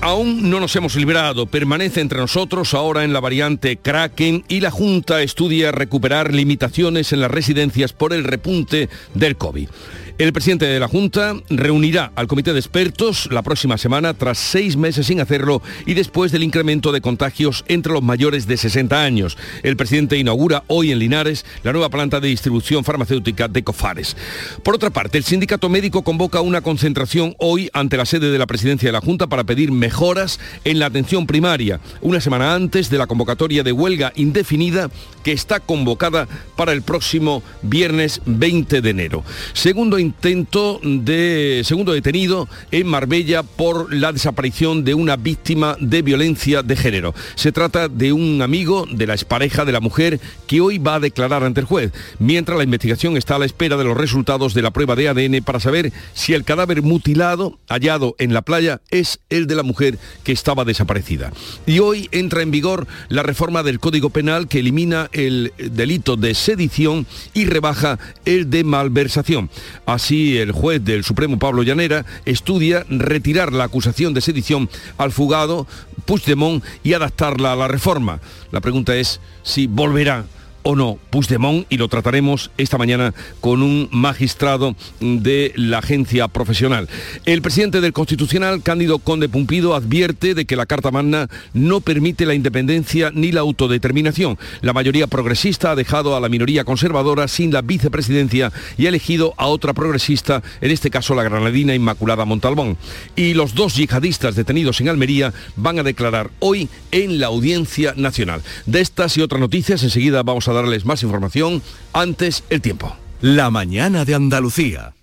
Aún no nos hemos librado, permanece entre nosotros ahora en la variante Kraken y la Junta estudia recuperar limitaciones en las residencias por el repunte del COVID. El presidente de la Junta reunirá al comité de expertos la próxima semana tras seis meses sin hacerlo y después del incremento de contagios entre los mayores de 60 años. El presidente inaugura hoy en Linares la nueva planta de distribución farmacéutica de Cofares. Por otra parte, el sindicato médico convoca una concentración hoy ante la sede de la presidencia de la Junta para pedir mejoras en la atención primaria, una semana antes de la convocatoria de huelga indefinida que está convocada para el próximo viernes 20 de enero. Segundo intento de segundo detenido en Marbella por la desaparición de una víctima de violencia de género. Se trata de un amigo de la expareja de la mujer que hoy va a declarar ante el juez, mientras la investigación está a la espera de los resultados de la prueba de ADN para saber si el cadáver mutilado hallado en la playa es el de la mujer que estaba desaparecida. Y hoy entra en vigor la reforma del Código Penal que elimina el delito de sedición y rebaja el de malversación. Así, el juez del Supremo, Pablo Llanera, estudia retirar la acusación de sedición al fugado Puigdemont y adaptarla a la reforma. La pregunta es si volverá o no Puigdemont y lo trataremos esta mañana con un magistrado de la agencia profesional. El presidente del Constitucional, Cándido Conde Pumpido, advierte de que la Carta Magna no permite la independencia ni la autodeterminación. La mayoría progresista ha dejado a la minoría conservadora sin la vicepresidencia y ha elegido a otra progresista, en este caso la granadina Inmaculada Montalbón. Y los dos yihadistas detenidos en Almería van a declarar hoy en la Audiencia Nacional. De estas y otras noticias enseguida vamos a darles más información antes el tiempo. La mañana de Andalucía.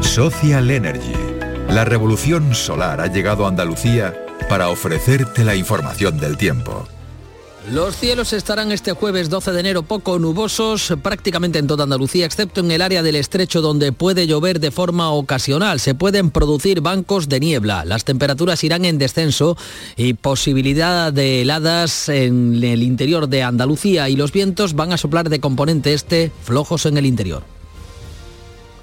Social Energy. La revolución solar ha llegado a Andalucía para ofrecerte la información del tiempo. Los cielos estarán este jueves 12 de enero poco nubosos prácticamente en toda Andalucía, excepto en el área del estrecho donde puede llover de forma ocasional. Se pueden producir bancos de niebla. Las temperaturas irán en descenso y posibilidad de heladas en el interior de Andalucía y los vientos van a soplar de componente este flojos en el interior.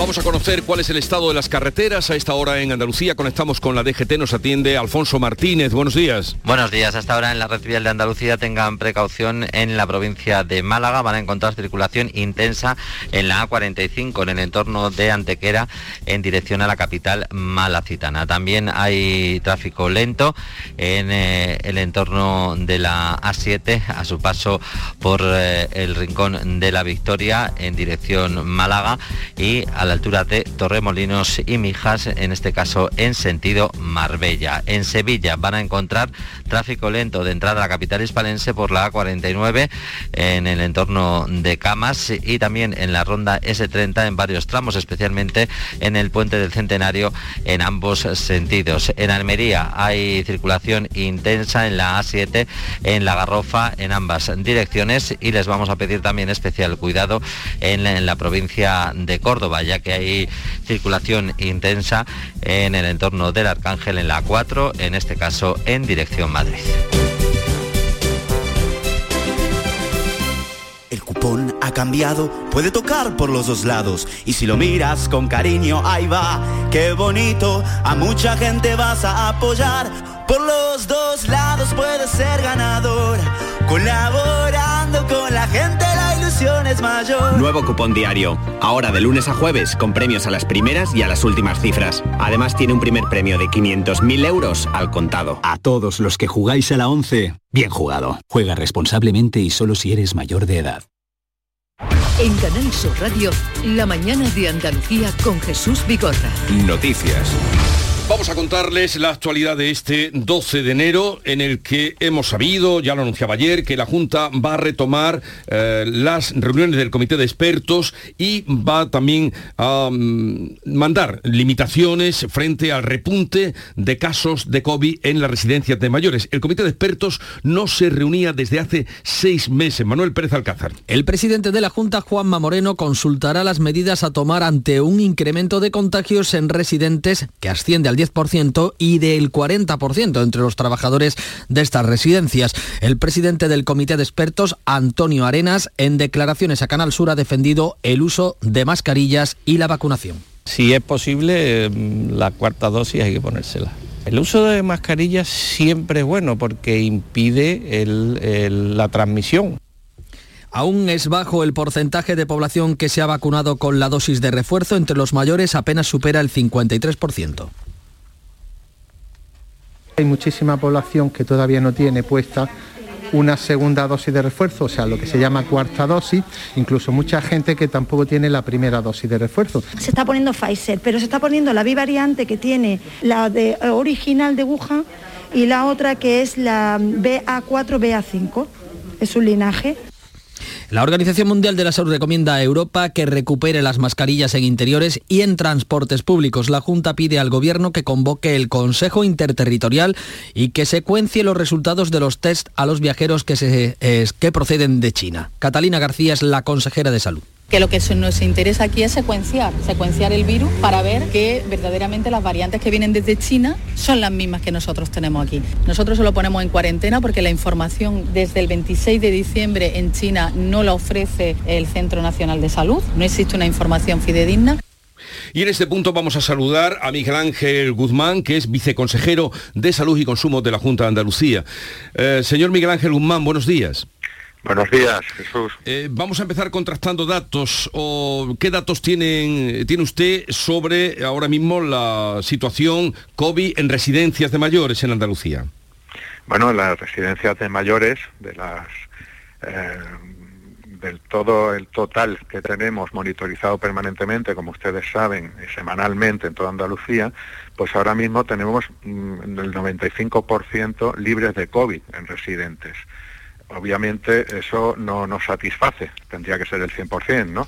Vamos a conocer cuál es el estado de las carreteras. A esta hora en Andalucía conectamos con la DGT, nos atiende Alfonso Martínez. Buenos días. Buenos días. Hasta ahora en la red vial de Andalucía tengan precaución en la provincia de Málaga. Van a encontrar circulación intensa en la A45 en el entorno de Antequera en dirección a la capital malacitana. También hay tráfico lento en eh, el entorno de la A7 a su paso por eh, el rincón de la Victoria en dirección Málaga y a la altura de Torremolinos y Mijas, en este caso en sentido Marbella. En Sevilla van a encontrar tráfico lento de entrada a la capital hispalense por la A49 en el entorno de Camas y también en la ronda S30 en varios tramos, especialmente en el puente del Centenario en ambos sentidos. En Almería hay circulación intensa en la A7, en la Garrofa, en ambas direcciones y les vamos a pedir también especial cuidado en la, en la provincia de Córdoba, ya que hay circulación intensa en el entorno del Arcángel en la A4, en este caso en dirección Madrid. El cupón ha cambiado, puede tocar por los dos lados. Y si lo miras con cariño, ahí va, qué bonito. A mucha gente vas a apoyar. Por los dos lados puedes ser ganador. Colaborando con la gente, la ilusión es mayor. Nuevo cupón diario. Ahora de lunes a jueves con premios a las primeras y a las últimas cifras. Además tiene un primer premio de 500.000 euros al contado. A todos los que jugáis a la 11, bien jugado. Juega responsablemente y solo si eres mayor de edad. En Canal Sur Radio, la mañana de Andalucía con Jesús Vigorra. Noticias. Vamos a contarles la actualidad de este 12 de enero en el que hemos sabido, ya lo anunciaba ayer, que la Junta va a retomar eh, las reuniones del Comité de Expertos y va también a mm, mandar limitaciones frente al repunte de casos de COVID en las residencias de mayores. El Comité de Expertos no se reunía desde hace seis meses. Manuel Pérez Alcázar. El presidente de la Junta, Juanma Moreno, consultará las medidas a tomar ante un incremento de contagios en residentes que asciende al 10% y del 40% entre los trabajadores de estas residencias. El presidente del comité de expertos, Antonio Arenas, en declaraciones a Canal Sur ha defendido el uso de mascarillas y la vacunación. Si es posible, mm, la cuarta dosis hay que ponérsela. El uso de mascarillas siempre es bueno porque impide la transmisión. Aún es bajo el porcentaje de población que se ha vacunado con la dosis de refuerzo. Entre los mayores apenas supera el 53%. Hay muchísima población que todavía no tiene puesta una segunda dosis de refuerzo, o sea, lo que se llama cuarta dosis, incluso mucha gente que tampoco tiene la primera dosis de refuerzo. Se está poniendo Pfizer, pero se está poniendo la bivariante que tiene la de, original de Wuhan y la otra que es la BA4-BA5, es un linaje. La Organización Mundial de la Salud recomienda a Europa que recupere las mascarillas en interiores y en transportes públicos. La Junta pide al Gobierno que convoque el Consejo Interterritorial y que secuencie los resultados de los test a los viajeros que, se, que proceden de China. Catalina García es la consejera de Salud que lo que nos interesa aquí es secuenciar, secuenciar el virus para ver que verdaderamente las variantes que vienen desde China son las mismas que nosotros tenemos aquí. Nosotros se lo ponemos en cuarentena porque la información desde el 26 de diciembre en China no la ofrece el Centro Nacional de Salud, no existe una información fidedigna. Y en este punto vamos a saludar a Miguel Ángel Guzmán, que es viceconsejero de Salud y Consumo de la Junta de Andalucía. Eh, señor Miguel Ángel Guzmán, buenos días. Buenos días, Jesús. Eh, vamos a empezar contrastando datos. O, ¿Qué datos tienen, tiene usted sobre ahora mismo la situación COVID en residencias de mayores en Andalucía? Bueno, las residencias de mayores, de las eh, del todo el total que tenemos monitorizado permanentemente, como ustedes saben, semanalmente en toda Andalucía, pues ahora mismo tenemos mm, el 95% libres de COVID en residentes obviamente eso no nos satisface, tendría que ser el 100%, ¿no?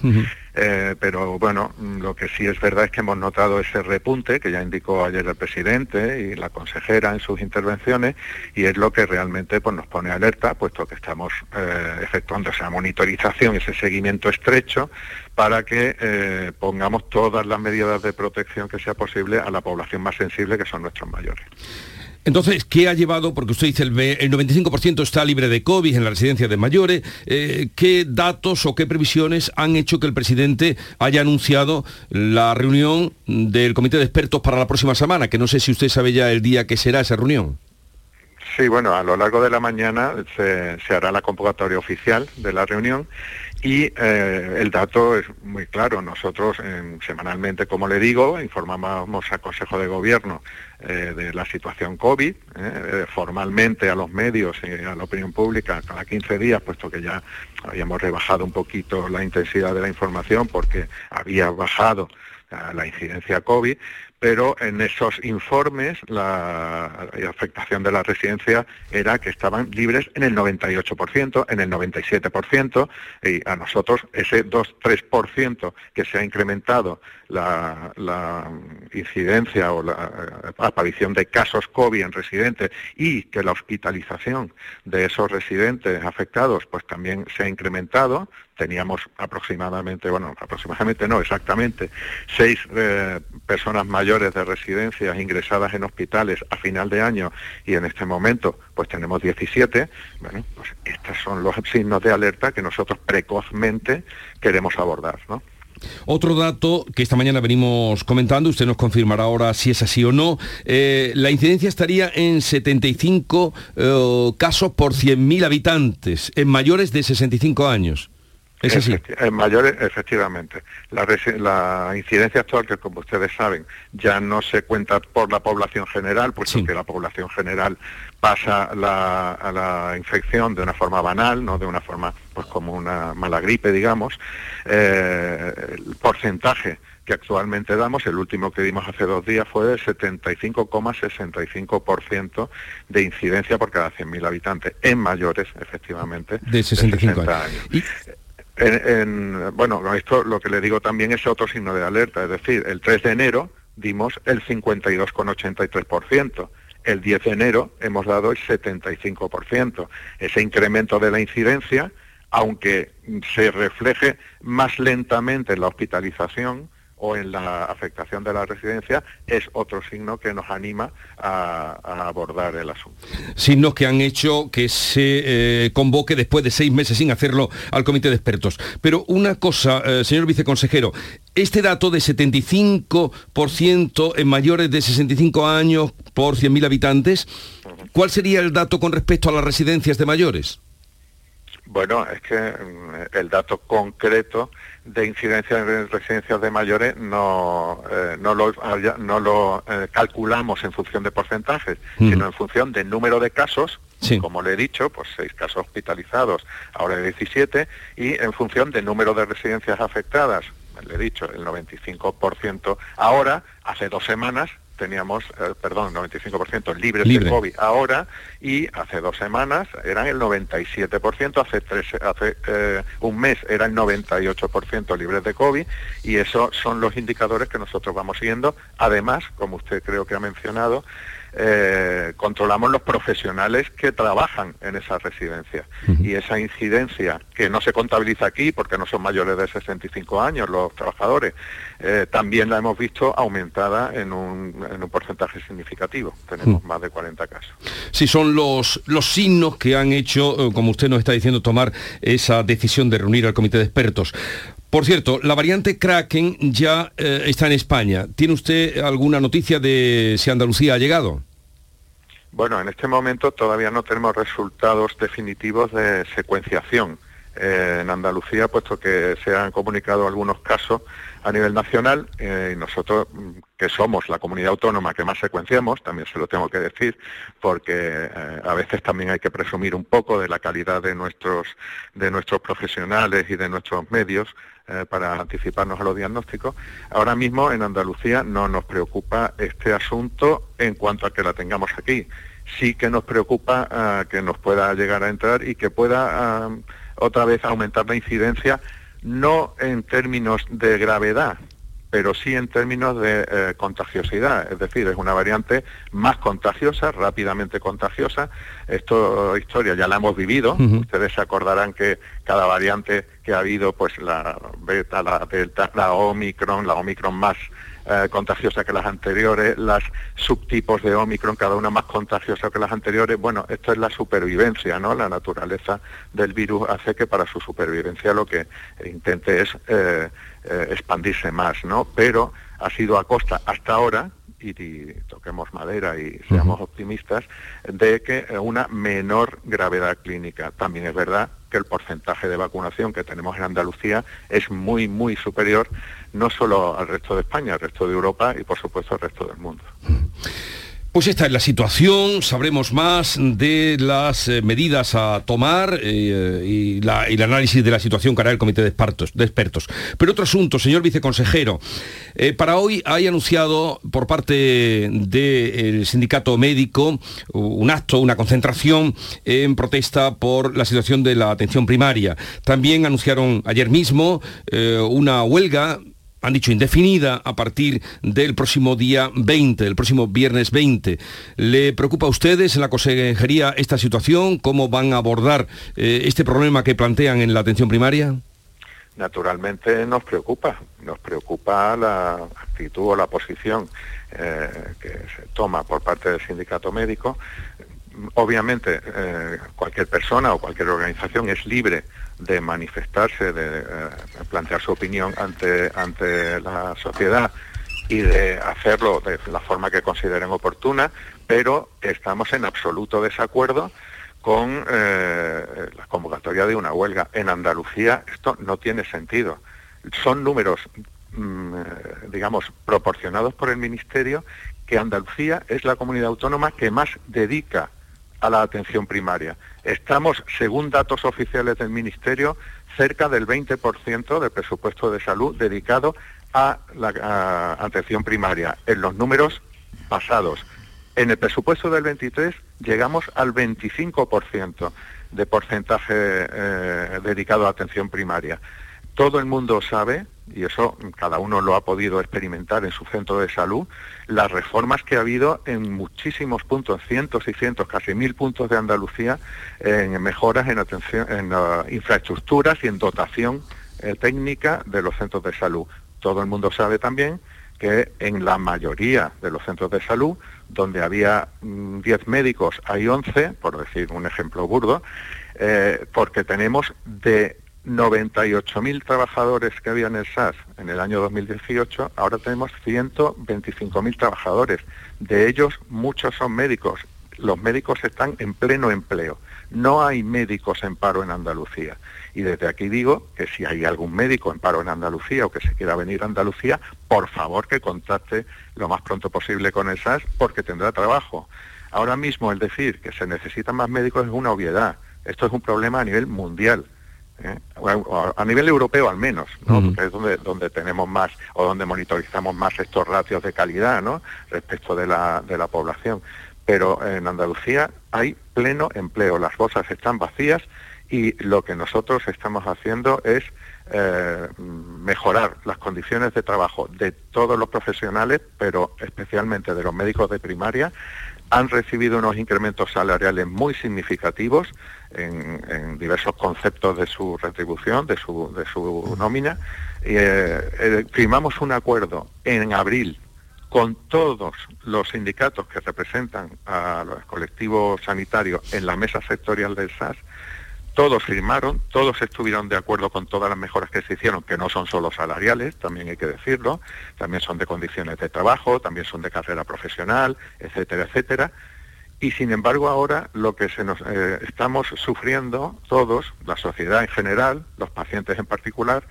Eh, pero bueno, lo que sí es verdad es que hemos notado ese repunte que ya indicó ayer el presidente y la consejera en sus intervenciones y es lo que realmente pues, nos pone alerta, puesto que estamos eh, efectuando esa monitorización, ese seguimiento estrecho para que eh, pongamos todas las medidas de protección que sea posible a la población más sensible que son nuestros mayores. Entonces, ¿qué ha llevado? Porque usted dice el, el 95% está libre de COVID en la residencia de mayores. Eh, ¿Qué datos o qué previsiones han hecho que el presidente haya anunciado la reunión del comité de expertos para la próxima semana? Que no sé si usted sabe ya el día que será esa reunión. Sí, bueno, a lo largo de la mañana se, hará la convocatoria oficial de la reunión y eh, el dato es muy claro. Nosotros semanalmente, como le digo, informamos al Consejo de Gobierno eh, de la situación COVID, eh, formalmente a los medios y a la opinión pública cada 15 días, puesto que ya habíamos rebajado un poquito la intensidad de la información porque había bajado la incidencia COVID, pero en esos informes la, afectación de la residencia era que estaban libres en el 98%, en el 97%, y a nosotros ese 2-3% que se ha incrementado la, incidencia o la aparición de casos COVID en residentes y que la hospitalización de esos residentes afectados pues también se ha incrementado, teníamos aproximadamente, bueno, aproximadamente no, exactamente, seis eh, personas mayores de residencias ingresadas en hospitales a final de año y en este momento pues tenemos 17, bueno, pues estos son los signos de alerta que nosotros precozmente queremos abordar, ¿no? Otro dato que esta mañana venimos comentando, usted nos confirmará ahora si es así o no, eh, la incidencia estaría en 75 eh, casos por 100.000 habitantes, en mayores de 65 años. ¿Es así? En mayores, efectivamente. La, la, incidencia actual, que como ustedes saben, ya no se cuenta por la población general, puesto que la población general pasa la, a la infección de una forma banal, no de una forma pues como una mala gripe, digamos. Eh, el porcentaje que actualmente damos, el último que dimos hace dos días fue de 75,65% de incidencia por cada 100.000 habitantes en mayores, efectivamente, de 65 años. Bueno, esto lo que le digo también es otro signo de alerta, es decir, el 3 de enero dimos el 52,83% el 10 de enero hemos dado el 75%. Ese incremento de la incidencia, aunque se refleje más lentamente en la hospitalización, o en la afectación de la residencia es otro signo que nos anima a, abordar el asunto. Signos que han hecho que se eh, convoque después de seis meses sin hacerlo al comité de expertos. Pero una cosa, eh, señor viceconsejero, este dato de 75% en mayores de 65 años por 100.000 habitantes, ¿cuál sería el dato con respecto a las residencias de mayores? Bueno, es que mm, el dato concreto de incidencia en residencias de mayores no, eh, no lo, no lo eh, calculamos en función de porcentajes, sino en función del número de casos, como le he dicho, pues seis casos hospitalizados, ahora 17, y en función del número de residencias afectadas, le he dicho, el 95% ahora, hace dos semanas teníamos, eh, perdón, 95% libres de COVID ahora y hace dos semanas eran el 97%, hace, tres, hace eh, un mes era el 98% libres de COVID y esos son los indicadores que nosotros vamos siguiendo. Además, como usted creo que ha mencionado, eh, controlamos los profesionales que trabajan en esas residencias. Y esa incidencia, que no se contabiliza aquí porque no son mayores de 65 años los trabajadores, eh, también la hemos visto aumentada en un, en un porcentaje significativo. Tenemos más de 40 casos. Sí, son los, los signos que han hecho, eh, como usted nos está diciendo, tomar esa decisión de reunir al comité de expertos. Por cierto, la variante Kraken ya eh, está en España. ¿Tiene usted alguna noticia de si Andalucía ha llegado? Bueno, en este momento todavía no tenemos resultados definitivos de secuenciación eh, en Andalucía, puesto que se han comunicado algunos casos a nivel nacional eh, y nosotros, mm, que somos la comunidad autónoma que más secuenciamos, también se lo tengo que decir, porque a veces también hay que presumir un poco de la calidad de nuestros, de nuestros profesionales y de nuestros medios, eh, para anticiparnos a los diagnósticos. Ahora mismo en Andalucía no nos preocupa este asunto en cuanto a que la tengamos aquí. Sí que nos preocupa eh, que nos pueda llegar a entrar y que pueda eh, otra vez aumentar la incidencia, no en términos de gravedad, pero sí en términos de eh, contagiosidad, es decir, es una variante más contagiosa, rápidamente contagiosa. Esto historia ya la hemos vivido. Ustedes se acordarán que cada variante que ha habido, pues la beta, la delta, la omicron, la omicron más eh, contagiosa que las anteriores, las subtipos de Omicron, cada una más contagiosa que las anteriores. Bueno, esto es la supervivencia, ¿no? La naturaleza del virus hace que para su supervivencia lo que intente es eh, eh, expandirse más, ¿no? Pero ha sido a costa hasta ahora, y, toquemos madera y seamos optimistas, de que una menor gravedad clínica. También es verdad que el porcentaje de vacunación que tenemos en Andalucía es muy, muy superior no solo al resto de España, al resto de Europa y por supuesto al resto del mundo. Pues esta es la situación, sabremos más de las eh, medidas a tomar eh, y, el análisis de la situación que hará el Comité de Expertos. Pero otro asunto, señor viceconsejero, eh, para hoy hay anunciado por parte del sindicato médico un acto, una concentración en protesta por la situación de la atención primaria. También anunciaron ayer mismo una huelga han dicho indefinida a partir del próximo día 20, el próximo viernes 20. ¿Le preocupa a ustedes en la consejería esta situación? ¿Cómo van a abordar eh, este problema que plantean en la atención primaria? Naturalmente nos preocupa, nos preocupa la actitud o la posición eh, que se toma por parte del sindicato médico. Obviamente eh, cualquier persona o cualquier organización es libre de manifestarse, de, eh, plantear su opinión ante, ante la sociedad y de hacerlo de la forma que consideren oportuna, pero estamos en absoluto desacuerdo con eh, la convocatoria de una huelga. En Andalucía esto no tiene sentido. Son números, mm, eh, digamos, proporcionados por el Ministerio, que Andalucía es la comunidad autónoma que más dedica a la atención primaria. Estamos, según datos oficiales del Ministerio, cerca del 20% del presupuesto de salud dedicado a la atención primaria. En los números pasados, en el presupuesto del 23 llegamos al 25% de porcentaje eh, dedicado a atención primaria. Todo el mundo sabe, y eso cada uno lo ha podido experimentar en su centro de salud, las reformas que ha habido en muchísimos puntos, cientos y cientos, casi mil puntos de Andalucía, en mejoras en, atención, en uh, infraestructuras y en dotación eh, técnica de los centros de salud. Todo el mundo sabe también que en la mayoría de los centros de salud, donde había 10 mm, médicos, hay 11, por decir un ejemplo burdo, eh, porque tenemos de 98.000 trabajadores que había en el SAS en el año 2018, ahora tenemos 125.000 trabajadores. De ellos, muchos son médicos. Los médicos están en pleno empleo. No hay médicos en paro en Andalucía. Y desde aquí digo que si hay algún médico en paro en Andalucía o que se quiera venir a Andalucía, por favor que contacte lo más pronto posible con el SAS porque tendrá trabajo. Ahora mismo el decir que se necesitan más médicos es una obviedad. Esto es un problema a nivel mundial. ¿Eh? a nivel europeo al menos, ¿no? es donde, donde tenemos más o donde monitorizamos más estos ratios de calidad ¿no? respecto de la, de la población. Pero en Andalucía hay pleno empleo, las bolsas están vacías y lo que nosotros estamos haciendo es eh, mejorar las condiciones de trabajo de todos los profesionales, pero especialmente de los médicos de primaria, han recibido unos incrementos salariales muy significativos en, diversos conceptos de su retribución, de su, de su nómina. Eh, eh, firmamos un acuerdo en abril con todos los sindicatos que representan a los colectivos sanitarios en la mesa sectorial del SAS todos firmaron, todos estuvieron de acuerdo con todas las mejoras que se hicieron, que no son solo salariales, también hay que decirlo, también son de condiciones de trabajo, también son de carrera profesional, etcétera, etcétera. Y sin embargo ahora lo que se nos, eh, estamos sufriendo todos, la sociedad en general, los pacientes en particular,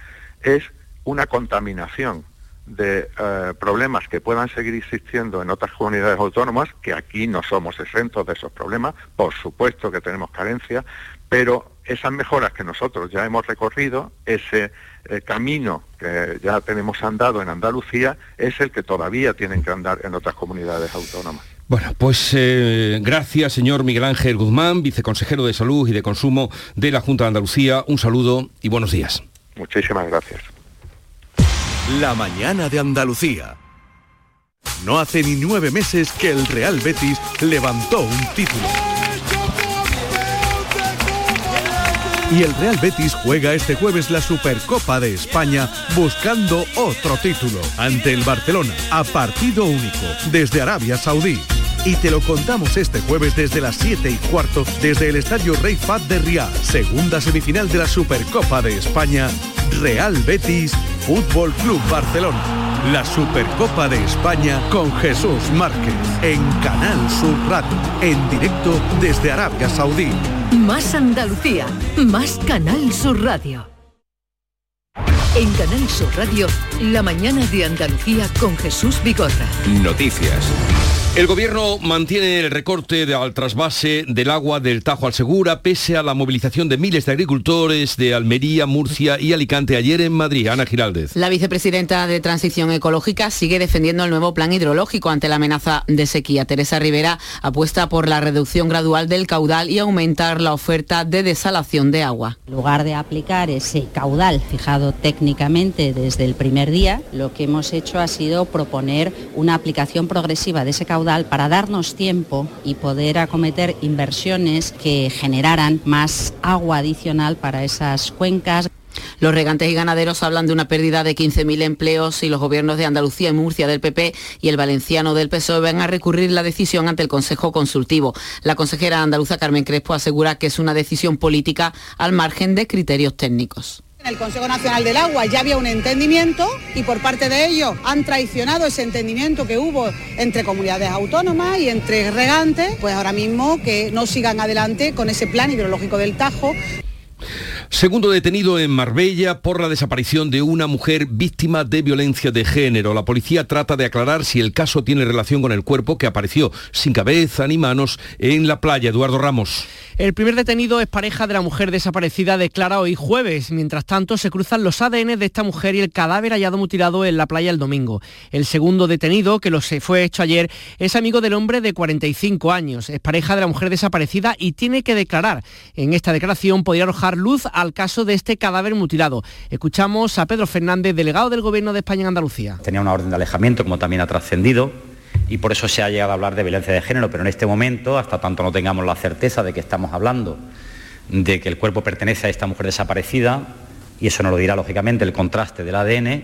es una contaminación de eh, problemas que puedan seguir existiendo en otras comunidades autónomas, que aquí no somos exentos de esos problemas, por supuesto que tenemos carencia, pero esas mejoras que nosotros ya hemos recorrido, ese eh, camino que ya tenemos andado en Andalucía, es el que todavía tienen que andar en otras comunidades autónomas. Bueno, pues eh, gracias, señor Miguel Ángel Guzmán, viceconsejero de Salud y de Consumo de la Junta de Andalucía. Un saludo y buenos días. Muchísimas gracias. La mañana de Andalucía. No hace ni nueve meses que el Real Betis levantó un título y el Real Betis juega este jueves la Supercopa de España buscando otro título ante el Barcelona a partido único desde Arabia Saudí. Y te lo contamos este jueves desde las 7 y cuarto desde el Estadio Rey Fat de Riyadh, segunda semifinal de la Supercopa de España, Real Betis, Fútbol Club Barcelona. La Supercopa de España con Jesús Márquez en Canal Sur Radio, en directo desde Arabia Saudí. Más Andalucía, más Canal Sur Radio. En Canal Sur Radio, la mañana de Andalucía con Jesús Bigorra. Noticias. El gobierno mantiene el recorte al trasvase del agua del Tajo al Segura pese a la movilización de miles de agricultores de Almería, Murcia y Alicante ayer en Madrid. Ana Giraldez. La vicepresidenta de Transición Ecológica sigue defendiendo el nuevo plan hidrológico ante la amenaza de sequía. Teresa Rivera apuesta por la reducción gradual del caudal y aumentar la oferta de desalación de agua. En lugar de aplicar ese caudal fijado técnicamente desde el primer día, lo que hemos hecho ha sido proponer una aplicación progresiva de ese caudal para darnos tiempo y poder acometer inversiones que generaran más agua adicional para esas cuencas. Los regantes y ganaderos hablan de una pérdida de 15.000 empleos y los gobiernos de Andalucía y Murcia del PP y el valenciano del PSOE van a recurrir la decisión ante el Consejo Consultivo. La consejera andaluza Carmen Crespo asegura que es una decisión política al margen de criterios técnicos En el Consejo Nacional del Agua ya había un entendimiento y por parte de ellos han traicionado ese entendimiento que hubo entre comunidades autónomas y entre regantes, pues ahora mismo que no sigan adelante con ese plan hidrológico del Tajo. Segundo detenido en Marbella por la desaparición de una mujer víctima de violencia de género. La policía trata de aclarar si el caso tiene relación con el cuerpo que apareció sin cabeza ni manos en la playa. Eduardo Ramos. El primer detenido es pareja de la mujer desaparecida, declara hoy jueves. Mientras tanto, se cruzan los ADN de esta mujer y el cadáver hallado mutilado en la playa el domingo. El segundo detenido, que lo fue hecho ayer, es amigo del hombre de 45 años. Es pareja de la mujer desaparecida y tiene que declarar. En esta declaración podría arrojar luz al caso de este cadáver mutilado. Escuchamos a Pedro Fernández, delegado del Gobierno de España en Andalucía. Tenía una orden de alejamiento, como también ha trascendido y por eso se ha llegado a hablar de violencia de género, pero en este momento, hasta tanto no tengamos la certeza de que estamos hablando de que el cuerpo pertenece a esta mujer desaparecida, y eso nos lo dirá lógicamente el contraste del ADN,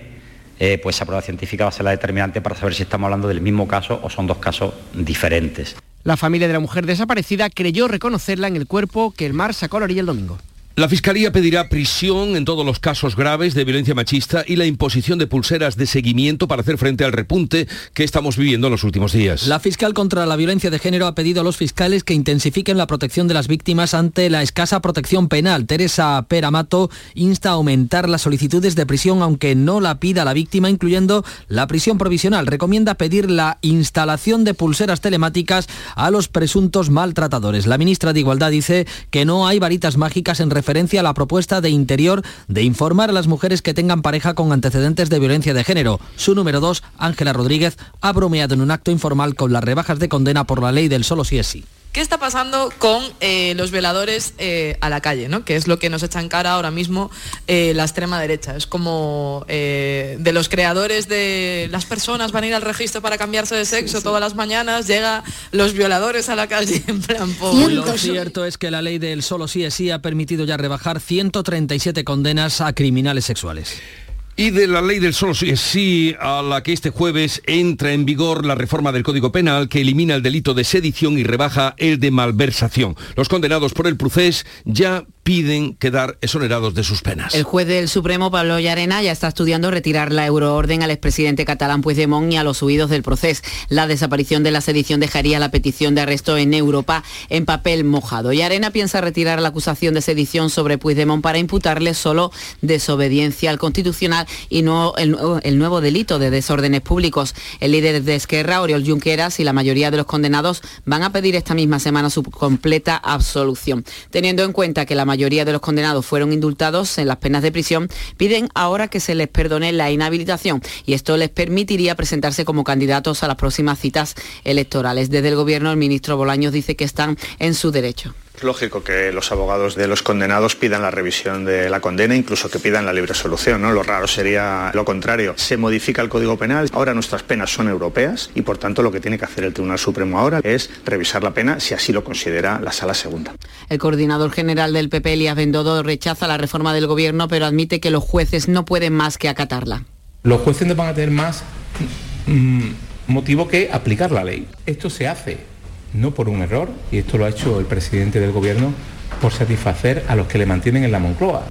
eh, pues esa prueba científica va a ser la determinante para saber si estamos hablando del mismo caso o son dos casos diferentes. La familia de la mujer desaparecida creyó reconocerla en el cuerpo que el mar sacó a la orilla el domingo. La Fiscalía pedirá prisión en todos los casos graves de violencia machista y la imposición de pulseras de seguimiento para hacer frente al repunte que estamos viviendo en los últimos días. La fiscal contra la violencia de género ha pedido a los fiscales que intensifiquen la protección de las víctimas ante la escasa protección penal. Teresa Peramato insta a aumentar las solicitudes de prisión aunque no la pida la víctima, incluyendo la prisión provisional. Recomienda pedir la instalación de pulseras telemáticas a los presuntos maltratadores. La ministra de Igualdad dice que no hay varitas mágicas en referencia a la propuesta de Interior de informar a las mujeres que tengan pareja con antecedentes de violencia de género. Su número dos, Ángela Rodríguez, ha bromeado en un acto informal con las rebajas de condena por la ley del solo sí es sí. ¿Qué está pasando con eh, los veladores eh, a la calle? ¿no? Que es lo que nos echa en cara ahora mismo eh, la extrema derecha. Es como de los creadores de las personas van a ir al registro para cambiarse de sexo todas las mañanas, llega los violadores a la calle en plan Lo cierto es que la ley del solo sí es sí ha permitido ya rebajar 137 condenas a criminales sexuales. Y de la ley del solo sí a la que este jueves entra en vigor la reforma del Código Penal que elimina el delito de sedición y rebaja el de malversación. Los condenados por el procés ya piden quedar exonerados de sus penas. El juez del Supremo, Pablo Llarena, ya está estudiando retirar la euroorden al expresidente catalán Puigdemont y a los huidos del proceso. La desaparición de la sedición dejaría la petición de arresto en Europa en papel mojado. Llarena piensa retirar la acusación de sedición sobre Puigdemont para imputarle solo desobediencia al Constitucional y no el, nuevo delito de desórdenes públicos. El líder de Esquerra, Oriol Junqueras, y la mayoría de los condenados van a pedir esta misma semana su completa absolución. Teniendo en cuenta que la mayoría de los condenados fueron indultados en las penas de prisión, piden ahora que se les perdone la inhabilitación y esto les permitiría presentarse como candidatos a las próximas citas electorales. Desde el Gobierno, el ministro Bolaños dice que están en su derecho. Es lógico que los abogados de los condenados pidan la revisión de la condena, incluso que pidan la libre solución. ¿no? Lo raro sería lo contrario. Se modifica el Código Penal, ahora nuestras penas son europeas y por tanto lo que tiene que hacer el Tribunal Supremo ahora es revisar la pena si así lo considera la Sala Segunda. El coordinador general del PP, Elías Bendodo, rechaza la reforma del Gobierno, pero admite que los jueces no pueden más que acatarla. Los jueces no van a tener más mm, motivo que aplicar la ley. Esto se hace no por un error, y esto lo ha hecho el presidente del Gobierno, por satisfacer a los que le mantienen en la Moncloa.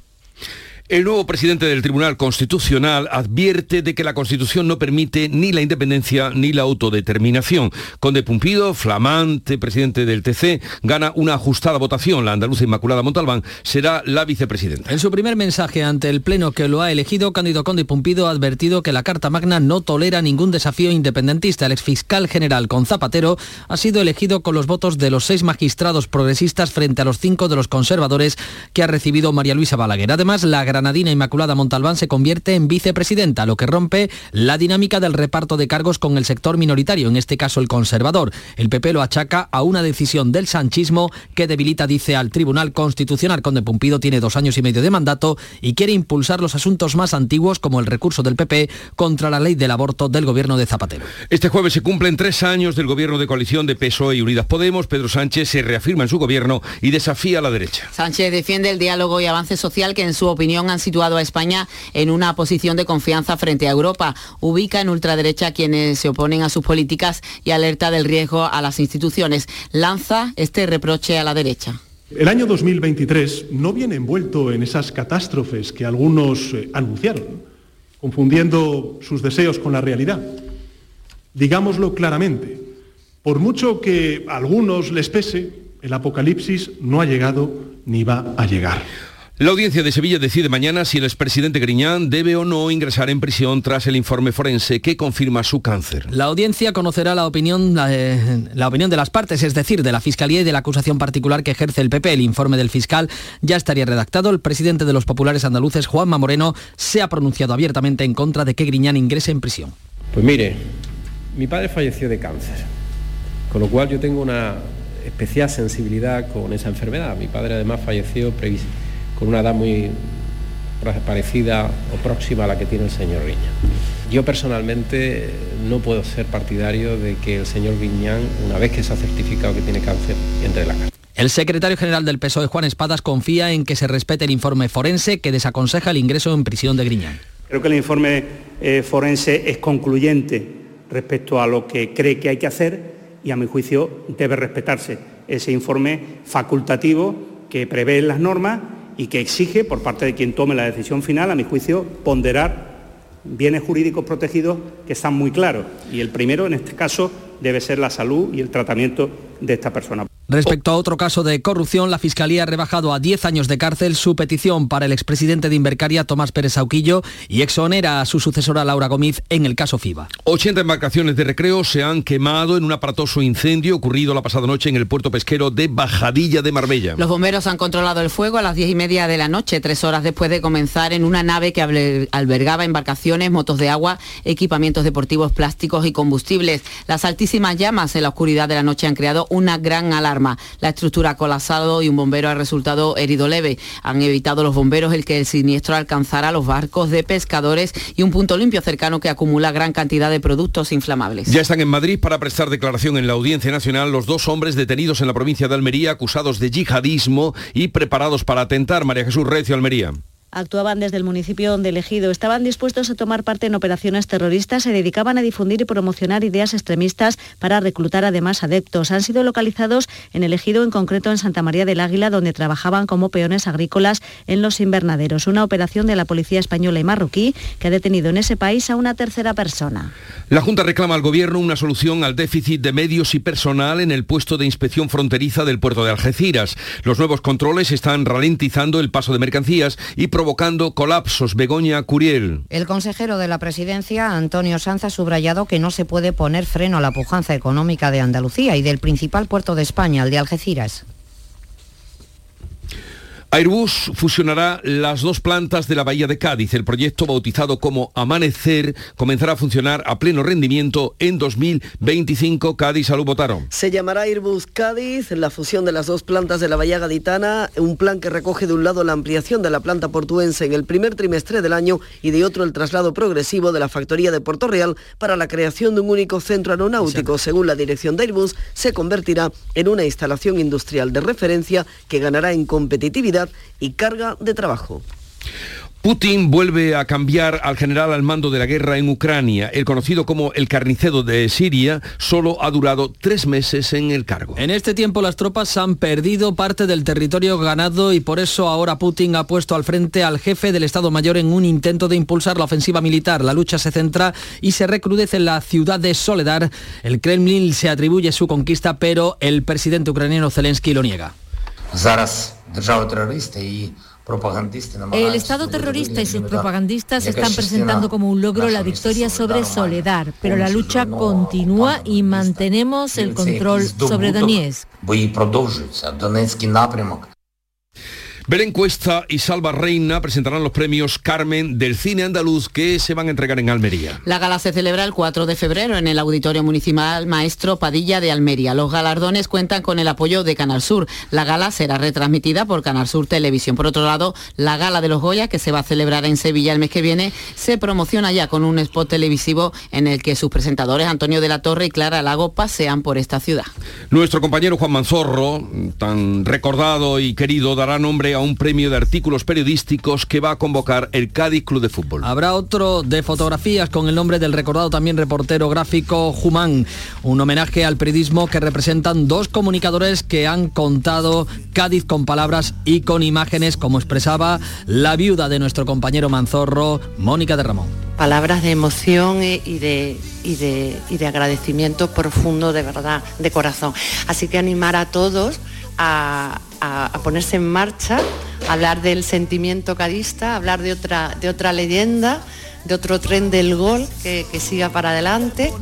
El nuevo presidente del Tribunal Constitucional advierte de que la Constitución no permite ni la independencia ni la autodeterminación. Conde Pumpido, flamante presidente del TC, gana una ajustada votación. La andaluza Inmaculada Montalbán será la vicepresidenta. En su primer mensaje ante el Pleno que lo ha elegido, Cándido Conde Pumpido ha advertido que la Carta Magna no tolera ningún desafío independentista. El exfiscal general con Zapatero ha sido elegido con los votos de los seis magistrados progresistas frente a los cinco de los conservadores que ha recibido María Luisa Balaguer. Además, la granadina Inmaculada Montalbán se convierte en vicepresidenta, lo que rompe la dinámica del reparto de cargos con el sector minoritario, en este caso el conservador. El PP lo achaca a una decisión del sanchismo que debilita, dice, al Tribunal Constitucional. Conde Pumpido tiene dos años y medio de mandato y quiere impulsar los asuntos más antiguos como el recurso del PP contra la ley del aborto del gobierno de Zapatero. Este jueves se cumplen tres años del gobierno de coalición de PSOE y Unidas Podemos. Pedro Sánchez se reafirma en su gobierno y desafía a la derecha. Sánchez defiende el diálogo y avance social que en su opinión han situado a España en una posición de confianza frente a Europa. Ubica en ultraderecha a quienes se oponen a sus políticas y alerta del riesgo a las instituciones. Lanza este reproche a la derecha. El año 2023 no viene envuelto en esas catástrofes que algunos eh, anunciaron, confundiendo sus deseos con la realidad. Digámoslo claramente, por mucho que a algunos les pese, el apocalipsis no ha llegado ni va a llegar. La audiencia de Sevilla decide mañana si el expresidente Griñán debe o no ingresar en prisión tras el informe forense que confirma su cáncer. La audiencia conocerá la opinión, eh, la opinión de las partes, es decir, de la Fiscalía y de la acusación particular que ejerce el PP. El informe del fiscal ya estaría redactado. El presidente de los populares andaluces, Juanma Moreno, se ha pronunciado abiertamente en contra de que Griñán ingrese en prisión. Pues mire, mi padre falleció de cáncer, con lo cual yo tengo una especial sensibilidad con esa enfermedad. Mi padre además falleció con una edad muy parecida o próxima a la que tiene el señor Riña. Yo personalmente no puedo ser partidario de que el señor Viñán, una vez que se ha certificado que tiene cáncer, entre en la cárcel. El secretario general del PSOE, Juan Espadas, confía en que se respete el informe forense que desaconseja el ingreso en prisión de Griñán. Creo que el informe eh, forense es concluyente respecto a lo que cree que hay que hacer y a mi juicio debe respetarse ese informe facultativo que prevé las normas y que exige por parte de quien tome la decisión final, a mi juicio, ponderar bienes jurídicos protegidos que están muy claros. Y el primero, en este caso, debe ser la salud y el tratamiento de esta persona. Respecto a otro caso de corrupción, la Fiscalía ha rebajado a 10 años de cárcel su petición para el expresidente de Invercaria, Tomás Pérez Sauquillo, y exonera a su sucesora Laura Gómez en el caso FIBA. 80 embarcaciones de recreo se han quemado en un aparatoso incendio ocurrido la pasada noche en el puerto pesquero de Bajadilla de Marbella. Los bomberos han controlado el fuego a las 10 y media de la noche, tres horas después de comenzar en una nave que albergaba embarcaciones, motos de agua, equipamientos deportivos, plásticos y combustibles. Las altísimas llamas en la oscuridad de la noche han creado una gran alarma la estructura ha colapsado y un bombero ha resultado herido leve. Han evitado los bomberos el que el siniestro alcanzara los barcos de pescadores y un punto limpio cercano que acumula gran cantidad de productos inflamables. Ya están en Madrid para prestar declaración en la Audiencia Nacional los dos hombres detenidos en la provincia de Almería acusados de yihadismo y preparados para atentar. María Jesús Recio, Almería actuaban desde el municipio donde elegido. Estaban dispuestos a tomar parte en operaciones terroristas, se dedicaban a difundir y promocionar ideas extremistas para reclutar además adeptos. Han sido localizados en el ejido, en concreto en Santa María del Águila, donde trabajaban como peones agrícolas en los invernaderos. Una operación de la Policía Española y Marroquí que ha detenido en ese país a una tercera persona. La Junta reclama al Gobierno una solución al déficit de medios y personal en el puesto de inspección fronteriza del puerto de Algeciras. Los nuevos controles están ralentizando el paso de mercancías y provocando El consejero de la presidencia, Antonio Sanz, ha subrayado que no se puede poner freno a la pujanza económica de Andalucía y del principal puerto de España, el de Algeciras. Airbus fusionará las dos plantas de la Bahía de Cádiz. El proyecto bautizado como Amanecer comenzará a funcionar a pleno rendimiento en 2025. Cádiz, salud, votaron. Se llamará Airbus Cádiz, la fusión de las dos plantas de la Bahía Gaditana, un plan que recoge de un lado la ampliación de la planta portuense en el primer trimestre del año y de otro el traslado progresivo de la factoría de Puerto Real para la creación de un único centro aeronáutico. Según la dirección de Airbus, se convertirá en una instalación industrial de referencia que ganará en competitividad y carga de trabajo. Putin vuelve a cambiar al general al mando de la guerra en Ucrania. El conocido como el carnicero de Siria solo ha durado tres meses en el cargo. En este tiempo las tropas han perdido parte del territorio ganado y por eso ahora Putin ha puesto al frente al jefe del Estado Mayor en un intento de impulsar la ofensiva militar. La lucha se centra y se recrudece en la ciudad de Soledar. El Kremlin se atribuye su conquista, pero el presidente ucraniano Zelensky lo niega. El Estado terrorista y sus propagandistas están presentando como un logro la victoria sobre Soledad, pero la lucha continúa y mantenemos el control sobre Donetsk. Belén Cuesta y Salva Reina presentarán los premios Carmen del cine andaluz que se van a entregar en Almería. La gala se celebra el 4 de febrero en el Auditorio Municipal Maestro Padilla de Almería. Los galardones cuentan con el apoyo de Canal Sur. La gala será retransmitida por Canal Sur Televisión. Por otro lado, la gala de los Goya, que se va a celebrar en Sevilla el mes que viene, se promociona ya con un spot televisivo en el que sus presentadores Antonio de la Torre y Clara Lago pasean por esta ciudad. Nuestro compañero Juan Manzorro, tan recordado y querido, dará nombre entrega un premio de artículos periodísticos que va a convocar el Cádiz Club de Fútbol. Habrá otro de fotografías con el nombre del recordado también reportero gráfico Jumán, un homenaje al periodismo que representan dos comunicadores que han contado Cádiz con palabras y con imágenes, como expresaba la viuda de nuestro compañero Manzorro, Mónica de Ramón. Palabras de emoción y de, y de, y de agradecimiento profundo, de verdad, de corazón. Así que animar a todos a, ponerse en marcha, hablar del sentimiento cadista, hablar de otra, de otra leyenda, de otro tren del gol que, que siga para adelante.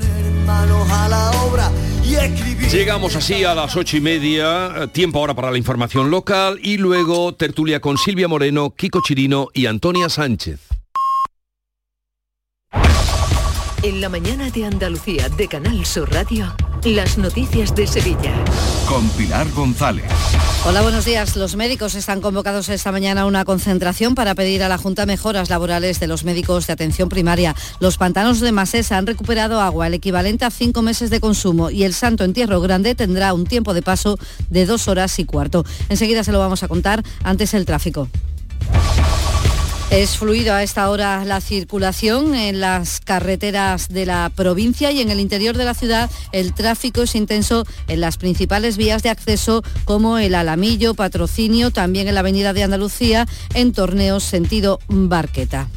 Llegamos así a las ocho y media, tiempo ahora para la información local y luego tertulia con Silvia Moreno, Kiko Chirino y Antonia Sánchez. En la mañana de Andalucía de Canal Sur Radio, las noticias de Sevilla. Con Pilar González. Hola, buenos días. Los médicos están convocados esta mañana a una concentración para pedir a la Junta mejoras laborales de los médicos de atención primaria. Los pantanos de Masesa han recuperado agua, el equivalente a cinco meses de consumo, y el Santo Entierro Grande tendrá un tiempo de paso de dos horas y cuarto. Enseguida se lo vamos a contar antes el tráfico. Es fluido a esta hora la circulación en las carreteras de la provincia y en el interior de la ciudad el tráfico es intenso en las principales vías de acceso como el Alamillo, Patrocinio, también en la Avenida de Andalucía, en Torneos sentido Barqueta.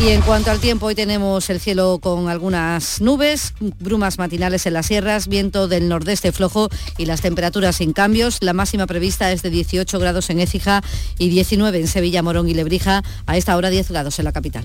Y en cuanto al tiempo, hoy tenemos el cielo con algunas nubes, brumas matinales en las sierras, viento del nordeste flojo y las temperaturas sin cambios. La máxima prevista es de 18 grados en Écija y 19 en Sevilla, Morón y Lebrija. A esta hora 10 grados en la capital.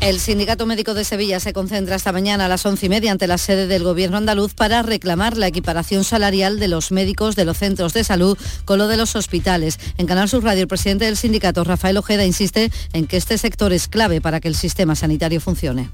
El Sindicato Médico de Sevilla se concentra esta mañana a las once y media ante la sede del Gobierno andaluz para reclamar la equiparación salarial de los médicos de los centros de salud con lo de los hospitales. En Canal Sur Radio, el presidente del sindicato, Rafael Ojeda, insiste en que este sector es clave para que el sistema sanitario funcione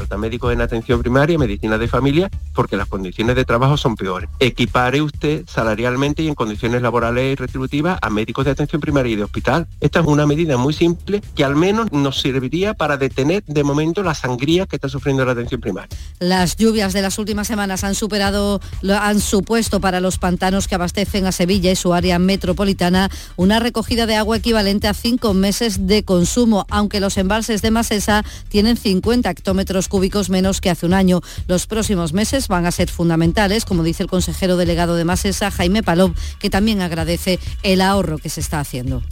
falta médicos en atención primaria, medicina de familia, porque las condiciones de trabajo son peores. Equipare usted salarialmente y en condiciones laborales y retributivas a médicos de atención primaria y de hospital. Esta es una medida muy simple que al menos nos serviría para detener de momento la sangría que está sufriendo la atención primaria. Las lluvias de las últimas semanas han superado, han supuesto para los pantanos que abastecen a Sevilla y su área metropolitana una recogida de agua equivalente a cinco meses de consumo, aunque los embalses de Masesa tienen 50 hectómetros cúbicos menos que hace un año. Los próximos meses van a ser fundamentales, como dice el consejero delegado de Masesa, Jaime Palop, que también agradece el ahorro que se está haciendo.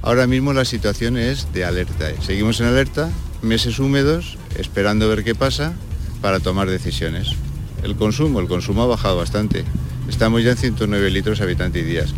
Ahora mismo la situación es de alerta. Seguimos en alerta, meses húmedos, esperando ver qué pasa para tomar decisiones. El consumo, el consumo ha bajado bastante. Estamos ya en 109 litros habitante y días.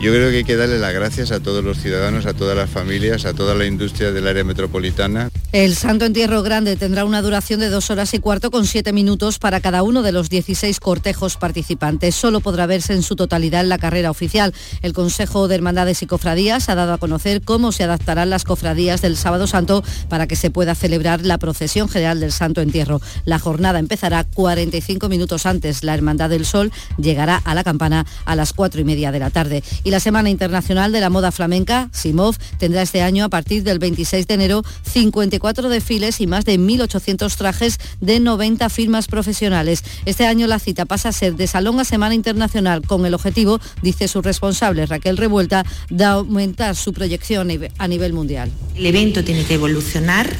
Yo creo que hay que darle las gracias a todos los ciudadanos, a todas las familias, a toda la industria del área metropolitana. El Santo Entierro Grande tendrá una duración de dos horas y cuarto con siete minutos para cada uno de los 16 cortejos participantes. Solo podrá verse en su totalidad la carrera oficial. El Consejo de Hermandades y Cofradías ha dado a conocer cómo se adaptarán las cofradías del Sábado Santo para que se pueda celebrar la procesión general del Santo Entierro. La jornada empezará 45 minutos antes. La Hermandad del Sol llegará a la campana a las cuatro y media de la tarde. Y la Semana Internacional de la Moda Flamenca, SIMOV, tendrá este año a partir del 26 de enero 54 desfiles y más de 1.800 trajes de 90 firmas profesionales. Este año la cita pasa a ser de Salón a Semana Internacional con el objetivo, dice su responsable Raquel Revuelta, de aumentar su proyección a nivel mundial. El evento tiene que evolucionar,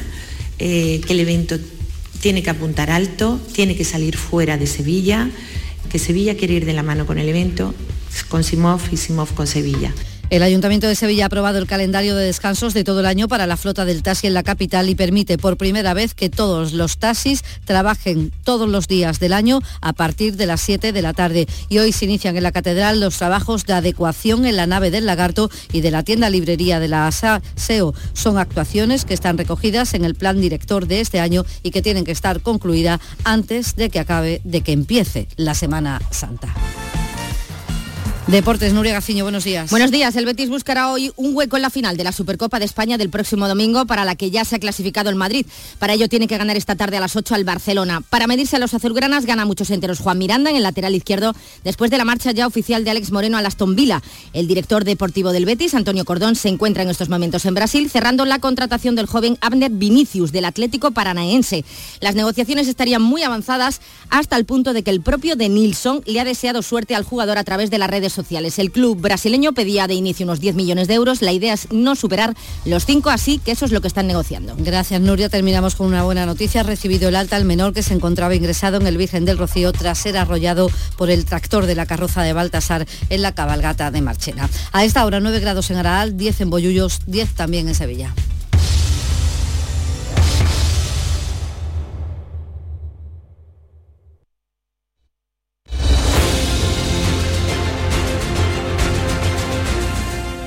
eh, que el evento tiene que apuntar alto, tiene que salir fuera de Sevilla, que Sevilla quiere ir de la mano con el evento con Simov y Simov con Sevilla. El Ayuntamiento de Sevilla ha aprobado el calendario de descansos de todo el año para la flota del taxi en la capital y permite por primera vez que todos los taxis trabajen todos los días del año a partir de las 7 de la tarde. Y hoy se inician en la catedral los trabajos de adecuación en la nave del Lagarto y de la tienda librería de la SEO. Son actuaciones que están recogidas en el plan director de este año y que tienen que estar concluidas antes de que acabe, de que empiece la Semana Santa. Deportes, Nuria Gaciño, buenos días. Buenos días. El Betis buscará hoy un hueco en la final de la Supercopa de España del próximo domingo para la que ya se ha clasificado el Madrid. Para ello tiene que ganar esta tarde a las 8 al Barcelona. Para medirse a los azulgranas gana muchos enteros Juan Miranda en el lateral izquierdo después de la marcha ya oficial de Alex Moreno a Aston Villa. El director deportivo del Betis, Antonio Cordón, se encuentra en estos momentos en Brasil cerrando la contratación del joven Abner Vinicius del Atlético Paranaense. Las negociaciones estarían muy avanzadas hasta el punto de que el propio de Nilsson le ha deseado suerte al jugador a través de las redes sociales. El club brasileño pedía de inicio unos 10 millones de euros. La idea es no superar los 5, así que eso es lo que están negociando. Gracias, Nuria. Terminamos con una buena noticia. Ha recibido el alta el menor que se encontraba ingresado en el Virgen del Rocío tras ser arrollado por el tractor de la carroza de Baltasar en la cabalgata de Marchena. A esta hora 9 grados en Araal, 10 en Boyullos, 10 también en Sevilla.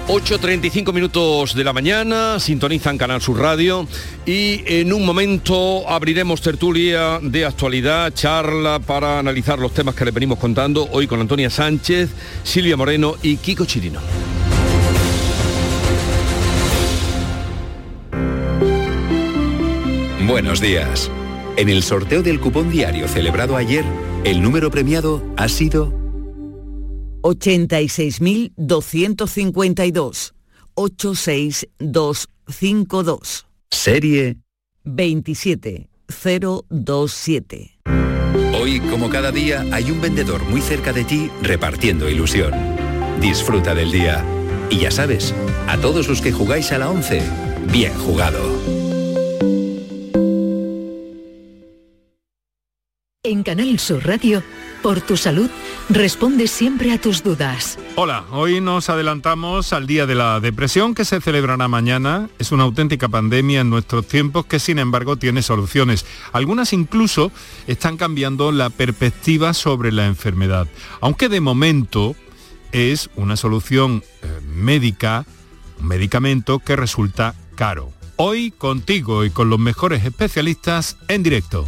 8.35 minutos de la mañana, sintonizan Canal Sur Radio y en un momento abriremos tertulia de actualidad, charla para analizar los temas que le venimos contando hoy con Antonia Sánchez, Silvia Moreno y Kiko Chirino. Buenos días. En el sorteo del cupón diario celebrado ayer, el número premiado ha sido 86.252. 86252. Serie 27027. Hoy, como cada día, hay un vendedor muy cerca de ti repartiendo ilusión. Disfruta del día. Y ya sabes, a todos los que jugáis a la 11, bien jugado. En Canal Sur Radio por tu salud, responde siempre a tus dudas. Hola, hoy nos adelantamos al Día de la Depresión que se celebrará mañana. Es una auténtica pandemia en nuestros tiempos que sin embargo tiene soluciones. Algunas incluso están cambiando la perspectiva sobre la enfermedad. Aunque de momento es una solución eh, médica, un medicamento que resulta caro. Hoy contigo y con los mejores especialistas en directo.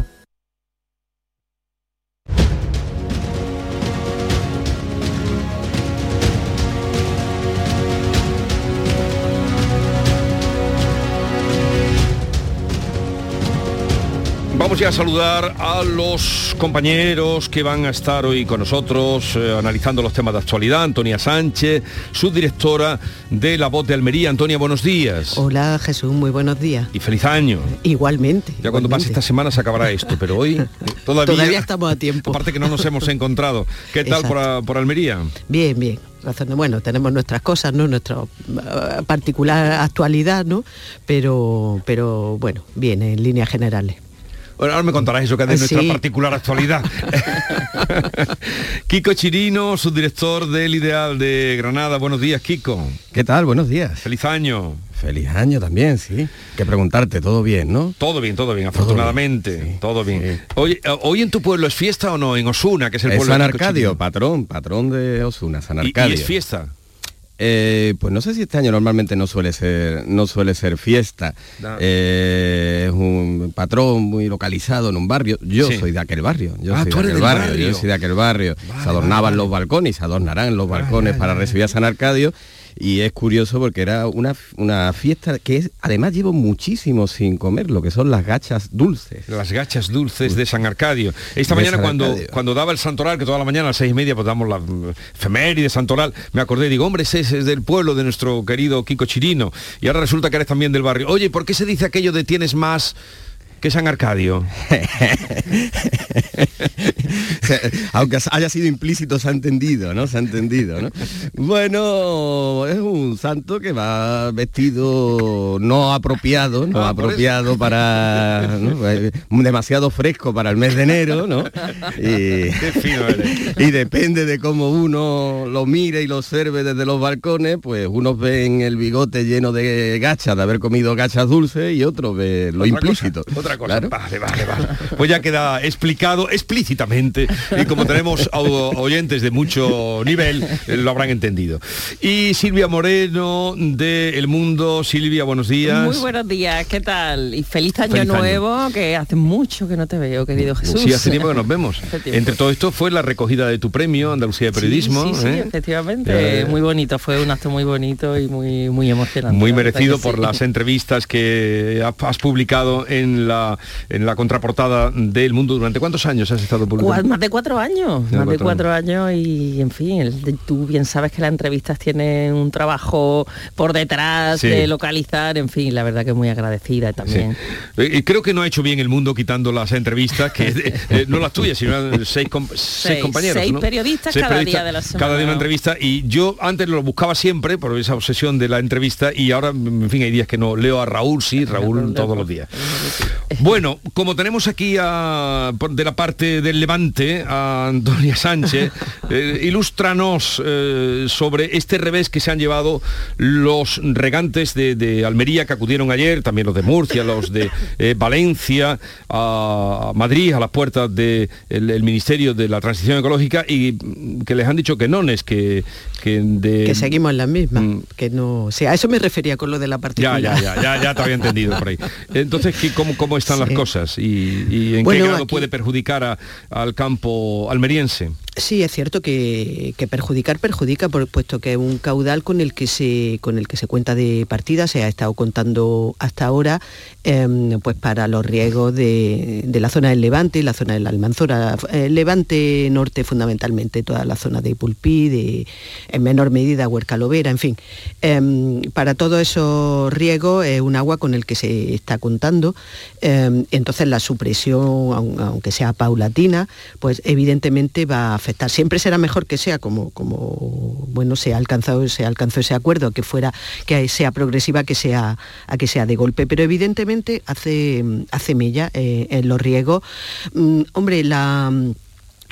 Vamos ya a saludar a los compañeros que van a estar hoy con nosotros eh, analizando los temas de actualidad. Antonia Sánchez, subdirectora de La Voz de Almería. Antonia, buenos días. Hola Jesús, muy buenos días. Y feliz año. Igualmente. Ya cuando pase esta semana se acabará esto, pero hoy eh, todavía, todavía estamos a tiempo. Aparte que no nos hemos encontrado. ¿Qué tal por, por Almería? Bien, bien bueno, tenemos nuestras cosas, ¿no? Nuestra uh, particular actualidad, ¿no? Pero, pero bueno, bien, en líneas generales. Bueno, ahora me contarás eso que es de nuestra particular actualidad. Kiko Chirino, subdirector del Ideal de Granada. Buenos días, Kiko. ¿Qué tal? Buenos días. Feliz año. Feliz año también, sí. Que preguntarte, todo bien, ¿no? Todo bien, todo bien, afortunadamente. Todo bien. Oye, eh, ¿hoy en tu pueblo es fiesta o no? En Osuna, que es el pueblo San Arcadio, patrón, patrón de Osuna, San Arcadio. ¿Y, es fiesta? Eh, pues no sé si este año normalmente no suele ser, no suele ser fiesta. Eh, es un patrón muy localizado en un barrio. Yo soy de aquel barrio. Yo ah, soy de aquel barrio, Yo soy de aquel barrio. se adornaban los balcones, se adornarán los balcones para recibir a San Arcadio y es curioso porque era una, una fiesta que además llevo muchísimo sin comer, lo que son las gachas dulces. Las gachas dulces de San Arcadio. Esta mañana cuando, cuando daba el santoral, que toda la mañana a las seis y media pues damos la de santoral, me acordé, digo, hombre, ese es del pueblo de nuestro querido Kiko Chirino. Y ahora resulta que eres también del barrio. Oye, ¿por qué se dice aquello de tienes más que San Arcadio. Aunque haya sido implícito, se ha entendido, ¿no? Se ha entendido, ¿no? Bueno, es un santo que va vestido no apropiado, no ah, apropiado para... Eh, demasiado fresco para el mes de enero, ¿no? Y, y depende de cómo uno lo mire y lo observe desde los balcones, pues unos ven el bigote lleno de gachas, de haber comido gachas dulces, y otros ven lo implícito. Vale, vale, vale. Pues ya queda explicado explícitamente gente y como tenemos oyentes de mucho nivel, eh, lo habrán entendido. Y Silvia Moreno de El Mundo. Silvia, buenos días. Muy buenos días, ¿qué tal? Y feliz año nuevo, que hace mucho que no te veo, querido Jesús. Sí, hace tiempo que nos vemos. Entre todo esto fue la recogida de tu premio, Andalucía de Periodismo. Sí, sí, ¿eh? efectivamente. Muy bonito, fue un acto muy bonito y muy, muy emocionante. Muy merecido por las entrevistas que has publicado en la, en la contraportada del Mundo. ¿Durante cuántos años has estado publicando? Más de cuatro años, más de cuatro años y, en fin, tú bien sabes que las entrevistas tienen un trabajo por detrás de localizar, en fin, la verdad que muy agradecida también. Eh, y creo que no ha hecho bien el mundo quitando las entrevistas, que eh, no las tuyas, sino seis, seis, compañeros. Seis periodistas cada día de la semana. Cada día una entrevista y yo antes lo buscaba siempre por esa obsesión de la entrevista y ahora, en fin, hay días que no. Leo a Raúl, sí, Raúl todos los días. Bueno, como tenemos aquí a, de la parte del Levante a Antonia Sánchez, eh, ilústranos eh, sobre este revés que se han llevado los regantes de, Almería que acudieron ayer, también los de Murcia, los de eh, Valencia, a Madrid, a las puertas del Ministerio de la Transición Ecológica y que les han dicho que no, es que, que, seguimos en la misma, mm. que no, o sea, a eso me refería con lo de la particular. Ya, ya, ya, ya, ya te había entendido por ahí. Entonces, ¿cómo, cómo están las cosas y, en qué grado puede perjudicar al campo almeriense? Sí, es cierto que, perjudicar perjudica, por, puesto que es un caudal con el que se con el que se cuenta de partida, se ha estado contando hasta ahora, em, pues para los riegos de, la zona del Levante, la zona de la Almanzora, eh, Levante Norte fundamentalmente, toda la zona de Pulpí, de, en menor medida Huercalovera, en fin. Em, para todos esos riegos es un agua con el que se está contando, em, entonces la supresión, aunque sea paulatina, pues evidentemente va a Siempre será mejor que sea como, como bueno, se ha alcanzado, se alcanzó ese acuerdo, que fuera, que sea progresiva, que sea, a que sea de golpe. Pero evidentemente hace, hace mella eh, en los riegos. Mm, hombre,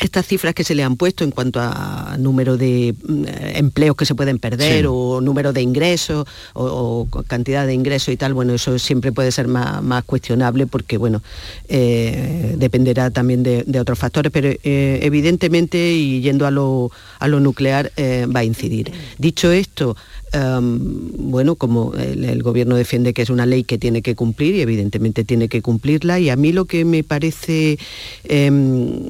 estas cifras que se le han puesto en cuanto a número de mm, empleos que se pueden perder o número de ingresos o, cantidad de ingresos y tal, bueno, eso siempre puede ser más, cuestionable porque, bueno, eh, dependerá también de, otros factores, pero eh, evidentemente, y yendo a lo, a lo nuclear, eh, va a incidir. Dicho esto, bueno, como el, gobierno defiende que es una ley que tiene que cumplir y evidentemente tiene que cumplirla y a mí lo que me parece, em,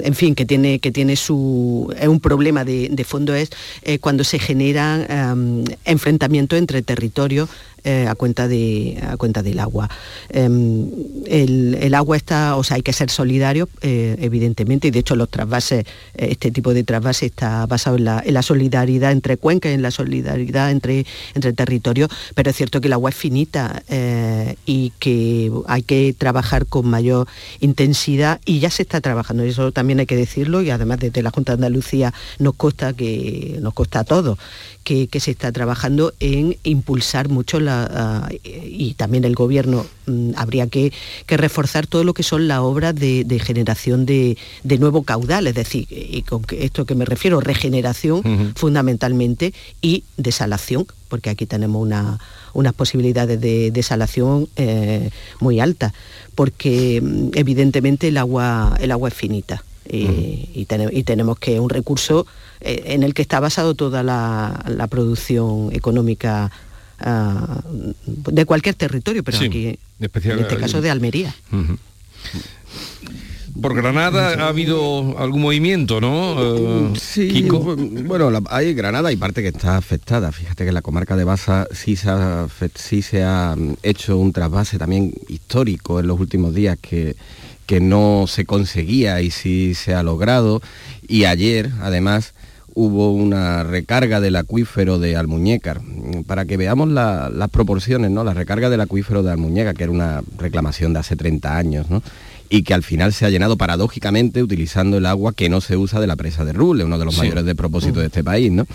en fin, que tiene, que tiene su, un problema de, fondo es eh, cuando se generan enfrentamientos entre territorios eh, a, cuenta de, a cuenta del agua. Em, el, agua está, o sea, hay que ser solidario, eh, evidentemente, y de hecho los trasvases, eh, este tipo de trasvase está basado en la, solidaridad entre cuencas, en la solidaridad entre, entre territorios, pero es cierto que el agua es finita y que hay que trabajar con mayor intensidad y ya se está trabajando, y eso también hay que decirlo, y además desde la Junta de Andalucía nos consta que nos consta a todos que, se está trabajando en impulsar mucho la, ah, y también el gobierno mm, habría que, reforzar todo lo que son las obras de, generación de, nuevo caudal, es decir, y con esto que me refiero, regeneración fundamentalmente y desalación, porque aquí tenemos unas posibilidades de desalación eh, muy altas, porque mm, evidentemente el agua, el agua es finita. y, tenemos que un recurso eh, en el que está basado toda la, producción económica de cualquier territorio, pero aquí, en este caso de Almería. Por Granada ha habido algún movimiento, ¿no? Eh, sí, bueno, hay Granada y parte que está afectada. Fíjate que en la comarca de Baza sí se ha, sí se ha mm, hecho un trasvase también histórico en los últimos días que, que no se conseguía y sí se ha logrado. Y ayer, además, hubo una recarga del acuífero de Almuñécar. Para que veamos las proporciones, ¿no? La recarga del acuífero de Almuñécar, que era una reclamación de hace 30 años. Y que al final se ha llenado paradójicamente utilizando el agua que no se usa de la presa de Rule, uno de los mayores de propósito de este país. ¿no?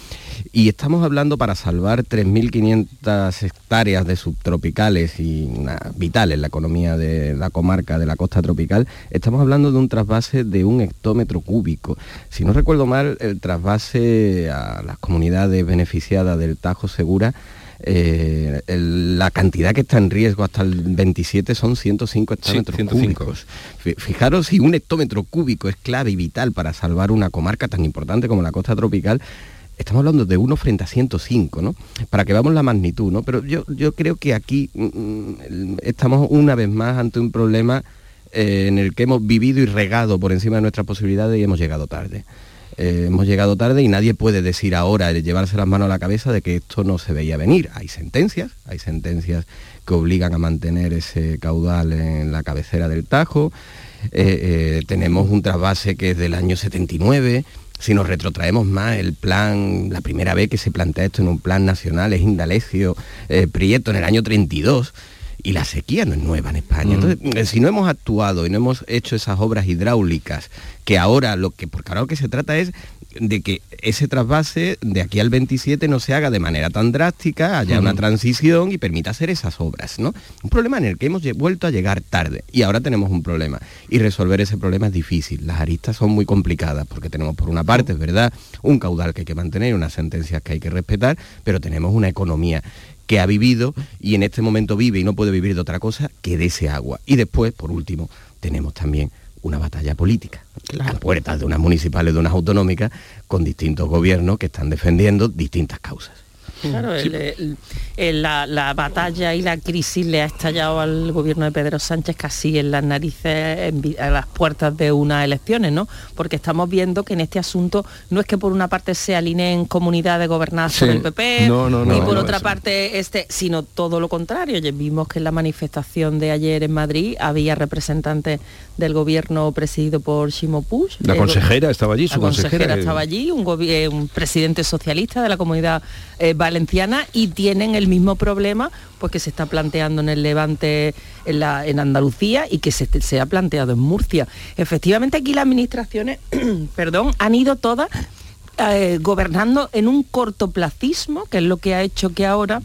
Y estamos hablando para salvar 3.500 hectáreas de subtropicales y vitales en la economía de la comarca de la costa tropical, estamos hablando de un trasvase de un hectómetro cúbico. Si no recuerdo mal, el trasvase a las comunidades beneficiadas del Tajo Segura la cantidad que está en riesgo hasta el 27 son 105 hectómetros cúbicos. Fijaros si un hectómetro cúbico es clave y vital para salvar una comarca tan importante como la costa tropical, estamos hablando de uno frente a 105, ¿no? Para que veamos la magnitud, ¿no? Pero yo, yo creo que aquí mm, mm, estamos una vez más ante un problema eh, en el que hemos vivido y regado por encima de nuestras posibilidades y hemos llegado tarde. Eh, hemos llegado tarde y nadie puede decir ahora, llevarse las manos a la cabeza de que esto no se veía venir. Hay sentencias, hay sentencias que obligan a mantener ese caudal en la cabecera del Tajo. Eh, tenemos un trasvase que es del año 79 si nos retrotraemos más, el plan, la primera vez que se plantea esto en un plan nacional es Indalecio eh, Prieto en el año 32 y la sequía no es nueva en España. Mm. Entonces, eh, si no hemos actuado y no hemos hecho esas obras hidráulicas, que ahora lo que, porque ahora lo que se trata es de que ese trasvase de aquí al 27 no se haga de manera tan drástica, haya una transición y permita hacer esas obras, ¿no? Un problema en el que hemos vuelto a llegar tarde y ahora tenemos un problema y resolver ese problema es difícil. Las aristas son muy complicadas porque tenemos por una parte, es verdad, un caudal que hay que mantener, unas sentencias que hay que respetar, pero tenemos una economía que ha vivido y en este momento vive y no puede vivir de otra cosa que de ese agua. Y después, por último, tenemos también una batalla política a puertas de unas municipales, de unas autonómicas, con distintos gobiernos que están defendiendo distintas causas. Claro, la, batalla y la crisis le ha estallado al gobierno de Pedro Sánchez casi en las narices, a las puertas de unas elecciones, ¿no? Porque estamos viendo que en este asunto no es que por una parte se alineen comunidades gobernadas por el PP, y por otra parte este, sino todo lo contrario. Ya vimos que en la manifestación de ayer en Madrid había representantes del gobierno presidido por Ximo Puig. La consejera estaba allí, su la consejera, estaba allí, un, un, presidente socialista de la comunidad eh, valenciana y tienen el mismo problema pues que se está planteando en el Levante, en, Andalucía y que se, se, ha planteado en Murcia. Efectivamente aquí las administraciones, perdón, han ido todas eh, gobernando en un cortoplacismo, que es lo que ha hecho que ahora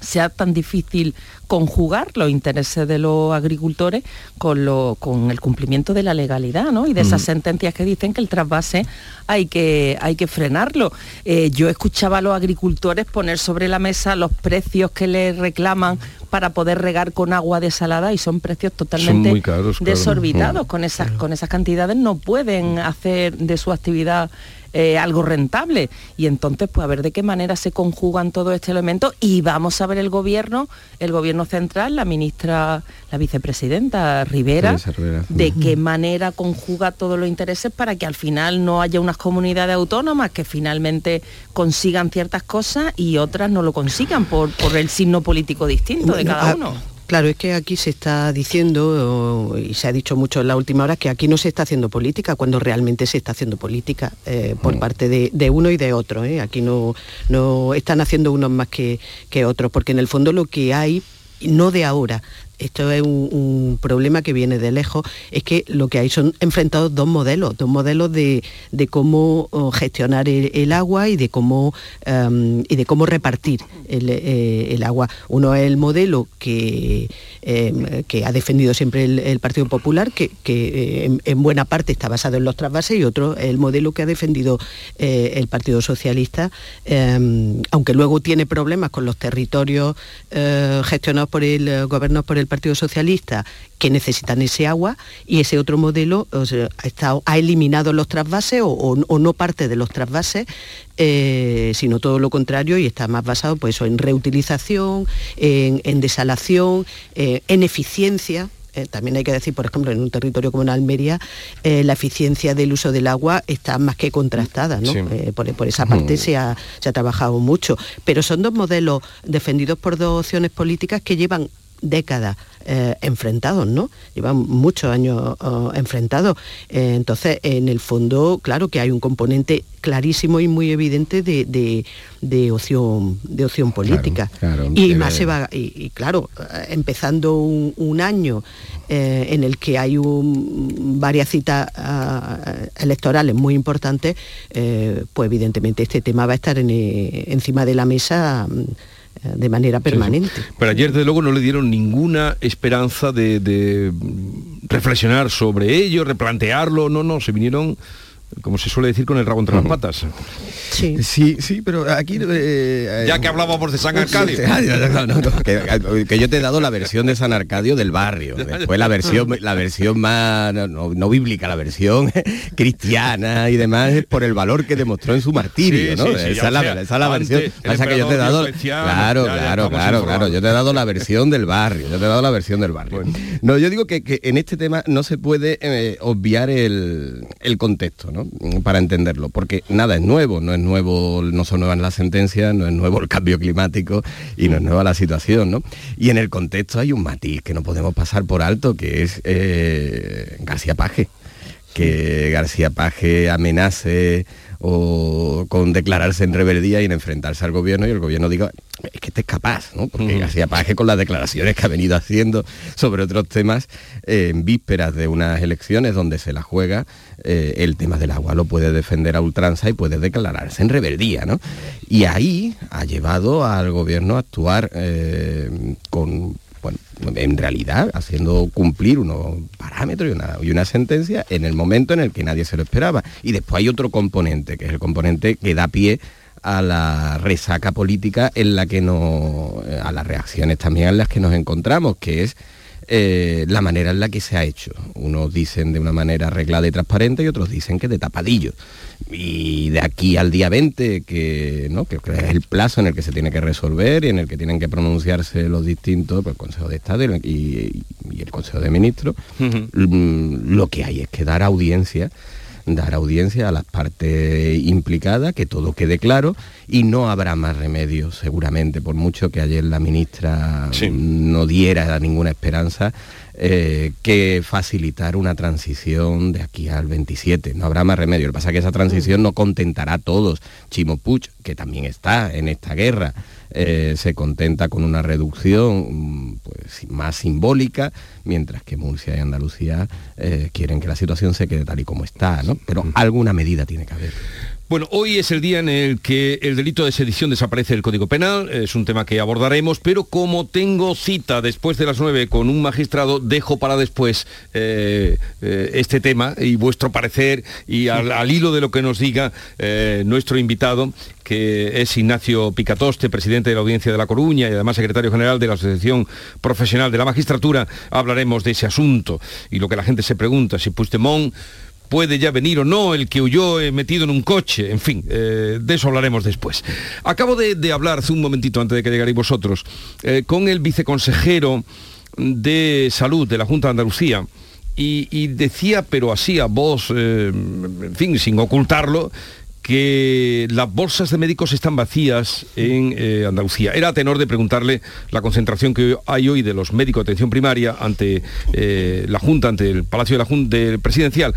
sea tan difícil conjugar los intereses de los agricultores con, lo, con el cumplimiento de la legalidad ¿no? y de esas mm. sentencias que dicen que el trasvase hay que, hay que frenarlo. Eh, yo escuchaba a los agricultores poner sobre la mesa los precios que les reclaman para poder regar con agua desalada y son precios totalmente desorbitados. Mm. Con, esas, con esas cantidades no pueden hacer de su actividad eh, algo rentable. Y entonces, pues a ver de qué manera se conjugan todos estos elementos y vamos a ver el gobierno, el gobierno central, la ministra, la vicepresidenta Rivera, de qué manera conjuga todos los intereses para que al final no haya unas comunidades autónomas que finalmente consigan ciertas cosas y otras no lo consigan por, por el signo político distinto de cada uno. Claro, es que aquí se está diciendo, y se ha dicho mucho en la última hora, que aquí no se está haciendo política, cuando realmente se está haciendo política eh, por mm. parte de, uno y de otro. ¿eh? Aquí no, no están haciendo unos más que, que otros, porque en el fondo lo que hay no de ahora, esto es un, problema que viene de lejos, es que lo que hay son enfrentados dos modelos, dos modelos de, cómo oh, gestionar el, agua y de cómo, em, y de cómo repartir eh, el, agua. Uno es el modelo que, em, que ha defendido siempre el, Partido Popular, que, eh, en, buena parte está basado en los trasvases, y otro es el modelo que ha defendido eh, el Partido Socialista, em, aunque luego tiene problemas con los territorios gestionados por el gobierno por el Partido Socialista que necesitan ese agua y ese otro modelo ha, eliminado los trasvases o, no parte de los trasvases, eh, sino todo lo contrario y está más basado pues, en reutilización, en, desalación, eh, en eficiencia. Eh, también hay que decir, por ejemplo, en un territorio como en Almería, la eficiencia del uso del agua está más que contrastada, por, esa parte se, ha, se ha trabajado mucho. Pero son dos modelos defendidos por dos opciones políticas que llevan décadas eh, enfrentados, ¿no? Llevan muchos años oh, enfrentados. Eh, entonces, en el fondo, claro que hay un componente clarísimo y muy evidente de, opción, de opción política. y más se va, y, claro, eh, empezando un, año en el que hay varias citas ah, electorales muy importantes, pues evidentemente este tema va a estar encima de la mesa mm, de manera permanente. Pero ayer, desde luego, no le dieron ninguna esperanza de, reflexionar sobre ello, replantearlo, no, no, se vinieron, como se suele decir, con el rabo entre las patas. Sí, sí, pero aquí... Eh, ya que hablábamos de San Arcadio. que, yo te he dado la versión de San Arcadio del barrio. Después la versión, la versión más, no, bíblica, la versión cristiana y demás, es por el valor que demostró en su martirio, ¿no? esa, es la, esa, la, versión. Pasa que yo te he dado... Claro, claro, claro, claro. Yo te he dado la versión del barrio. Yo te he dado la versión del barrio. No, yo digo que, en este tema no se puede eh, obviar el, el contexto, ¿no? Para entenderlo, porque nada es nuevo, no es nuevo, no son nuevas las sentencias, no es nuevo el cambio climático y no es nueva la situación, ¿no? Y en el contexto hay un matiz que no podemos pasar por alto, que es eh, García Paje. Que García Paje amenace o con declararse en rebeldía y en enfrentarse al gobierno y el gobierno diga, es que este es capaz, ¿no? Porque García Paje con las declaraciones que ha venido haciendo sobre otros temas eh, en vísperas de unas elecciones donde se la juega, eh, el tema del agua lo puede defender a ultranza y puede declararse en rebeldía, ¿no? Y ahí ha llevado al gobierno a actuar eh, con bueno, en realidad haciendo cumplir unos parámetros y una, y una, sentencia en el momento en el que nadie se lo esperaba. Y después hay otro componente, que es el componente que da pie a la resaca política en la que no, eh, a las reacciones también en las que nos encontramos, que es eh, la manera en la que se ha hecho. Unos dicen de una manera arreglada y transparente y otros dicen que de tapadillo. Y de aquí al día 20, que, ¿no? que es el plazo en el que se tiene que resolver y en el que tienen que pronunciarse los distintos, pues, el Consejo de Estado y, el Consejo de Ministros, mm, lo que hay es que dar audiencia dar audiencia a las partes implicadas, que todo quede claro y no habrá más remedio seguramente, por mucho que ayer la ministra no diera ninguna esperanza, eh, que facilitar una transición de aquí al 27. No habrá más remedio. Lo que pasa es que esa transición no contentará a todos. Chimo Puig, que también está en esta guerra, eh, se contenta con una reducción pues, más simbólica, mientras que Murcia y Andalucía eh, quieren que la situación se quede tal y como está, ¿no? Pero alguna medida tiene que haber. Bueno, hoy es el día en el que el delito de sedición desaparece del Código Penal, es un tema que abordaremos, pero como tengo cita después de las nueve con un magistrado, dejo para después eh, eh, este tema y vuestro parecer y al, hilo de lo que nos diga eh, nuestro invitado, que es Ignacio Picatoste, presidente de la Audiencia de La Coruña y además secretario general de la Asociación Profesional de la Magistratura, hablaremos de ese asunto y lo que la gente se pregunta, si Puigdemont puede ya venir o no, el que huyó eh, metido en un coche, en fin, eh, de eso hablaremos después. Acabo de, hablar hace un momentito antes de que llegarais vosotros eh, con el viceconsejero de salud de la Junta de Andalucía. Y, decía, pero así a voz, en fin, sin ocultarlo, que las bolsas de médicos están vacías en eh, Andalucía. Era a tenor de preguntarle la concentración que hay hoy de los médicos de atención primaria ante eh, la Junta, ante el Palacio de la Junta Presidencial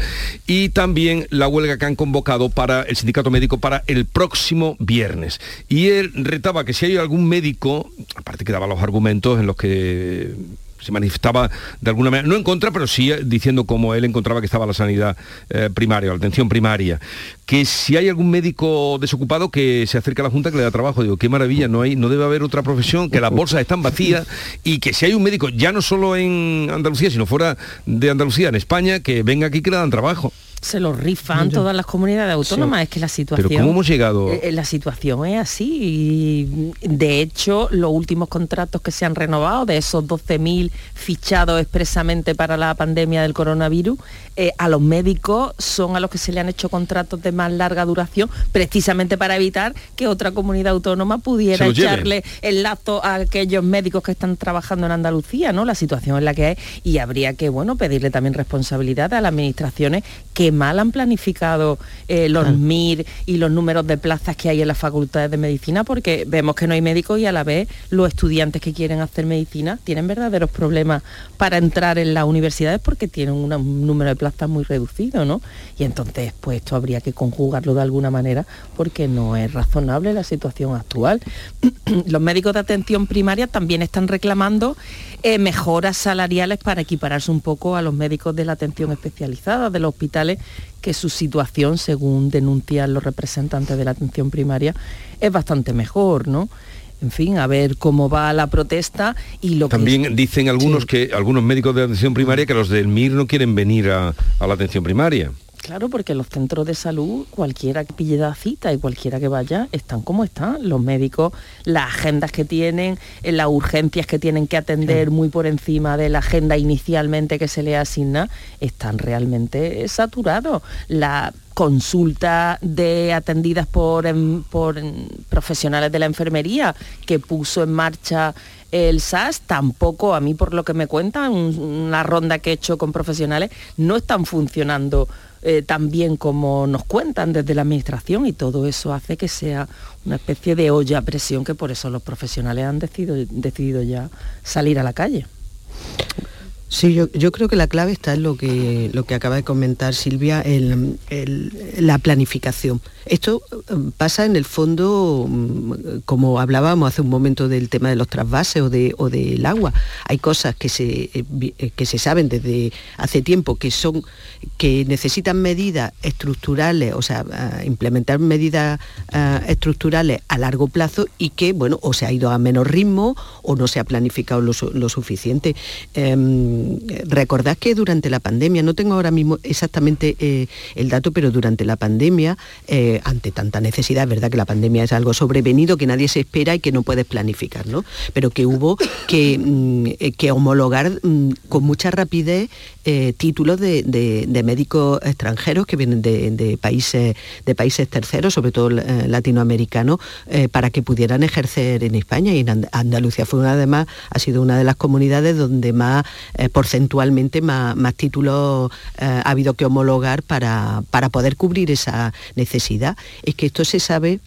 y también la huelga que han convocado para el sindicato médico para el próximo viernes. Y él retaba que si hay algún médico, aparte que daba los argumentos en los que se manifestaba de alguna manera, no en contra, pero sí diciendo cómo él encontraba que estaba la sanidad eh, primaria, la atención primaria. Que si hay algún médico desocupado que se acerque a la Junta que le da trabajo, digo, qué maravilla, no, hay, no debe haber otra profesión, que las bolsas están vacías y que si hay un médico, ya no solo en Andalucía, sino fuera de Andalucía, en España, que venga aquí que le dan trabajo se lo rifan todas las comunidades autónomas. Es que la situación. Pero ¿cómo hemos llegado? Eh, eh, la situación es así. Y de hecho, los últimos contratos que se han renovado, de esos 12.000 fichados expresamente para la pandemia del coronavirus, eh, a los médicos son a los que se le han hecho contratos de más larga duración, precisamente para evitar que otra comunidad autónoma pudiera echarle el lazo a aquellos médicos que están trabajando en Andalucía, ¿no? La situación es la que es. Y habría que, bueno, pedirle también responsabilidad a las administraciones que mal han planificado eh, los MIR y los números de plazas que hay en las facultades de medicina, porque vemos que no hay médicos y a la vez los estudiantes que quieren hacer medicina tienen verdaderos problemas para entrar en las universidades porque tienen un número de plazas muy reducido, ¿no? Y entonces, pues esto habría que conjugarlo de alguna manera porque no es razonable la situación actual. los médicos de atención primaria también están reclamando eh, mejoras salariales para equipararse un poco a los médicos de la atención especializada de los hospitales, que su situación, según denuncian los representantes de la atención primaria, es bastante mejor, ¿no? en fin, a ver cómo va la protesta y lo También dicen algunos que algunos médicos de atención primaria que los del MIR no quieren venir a, a la atención primaria. Claro, porque los centros de salud, cualquiera que pille la cita y cualquiera que vaya, están como están. Los médicos, las agendas que tienen, eh, las urgencias que tienen que atender muy por encima de la agenda inicialmente que se les asigna, están realmente saturados. La consulta de atendidas por, por profesionales de la enfermería que puso en marcha el SAS tampoco, a mí por lo que me cuentan, una ronda que he hecho con profesionales, no están funcionando eh, tan bien como nos cuentan desde la administración y todo eso hace que sea una especie de olla a presión que por eso los profesionales han decidido, decidido ya salir a la calle. Sí, yo, creo que la clave está en lo que, lo que acaba de comentar Silvia, en la planificación. Esto eh, pasa en el fondo, mm, como hablábamos hace un momento del tema de los trasvases o, de, o del agua. Hay cosas que se, eh, eh, que se saben desde hace tiempo que, son, que necesitan medidas estructurales, o sea, implementar medidas estructurales a largo plazo y que, bueno, o se ha ido a menos ritmo o no se ha planificado lo, suficiente. Em, recordad que durante la pandemia, no tengo ahora mismo exactamente el dato, pero durante la pandemia, ante tanta necesidad, es verdad que la pandemia es algo sobrevenido que nadie se espera y que no puedes planificar, ¿no? Pero que hubo que, mm, eh, homologar mm, con mucha rapidez eh, títulos de, médicos extranjeros que vienen de, países, de países terceros, sobre todo eh, latinoamericanos, para que pudieran ejercer en España. Y en Andalucía fue una, además, ha sido una de las comunidades donde más porcentualmente más, títulos ha habido que homologar para, para poder cubrir esa necesidad es que esto se sabe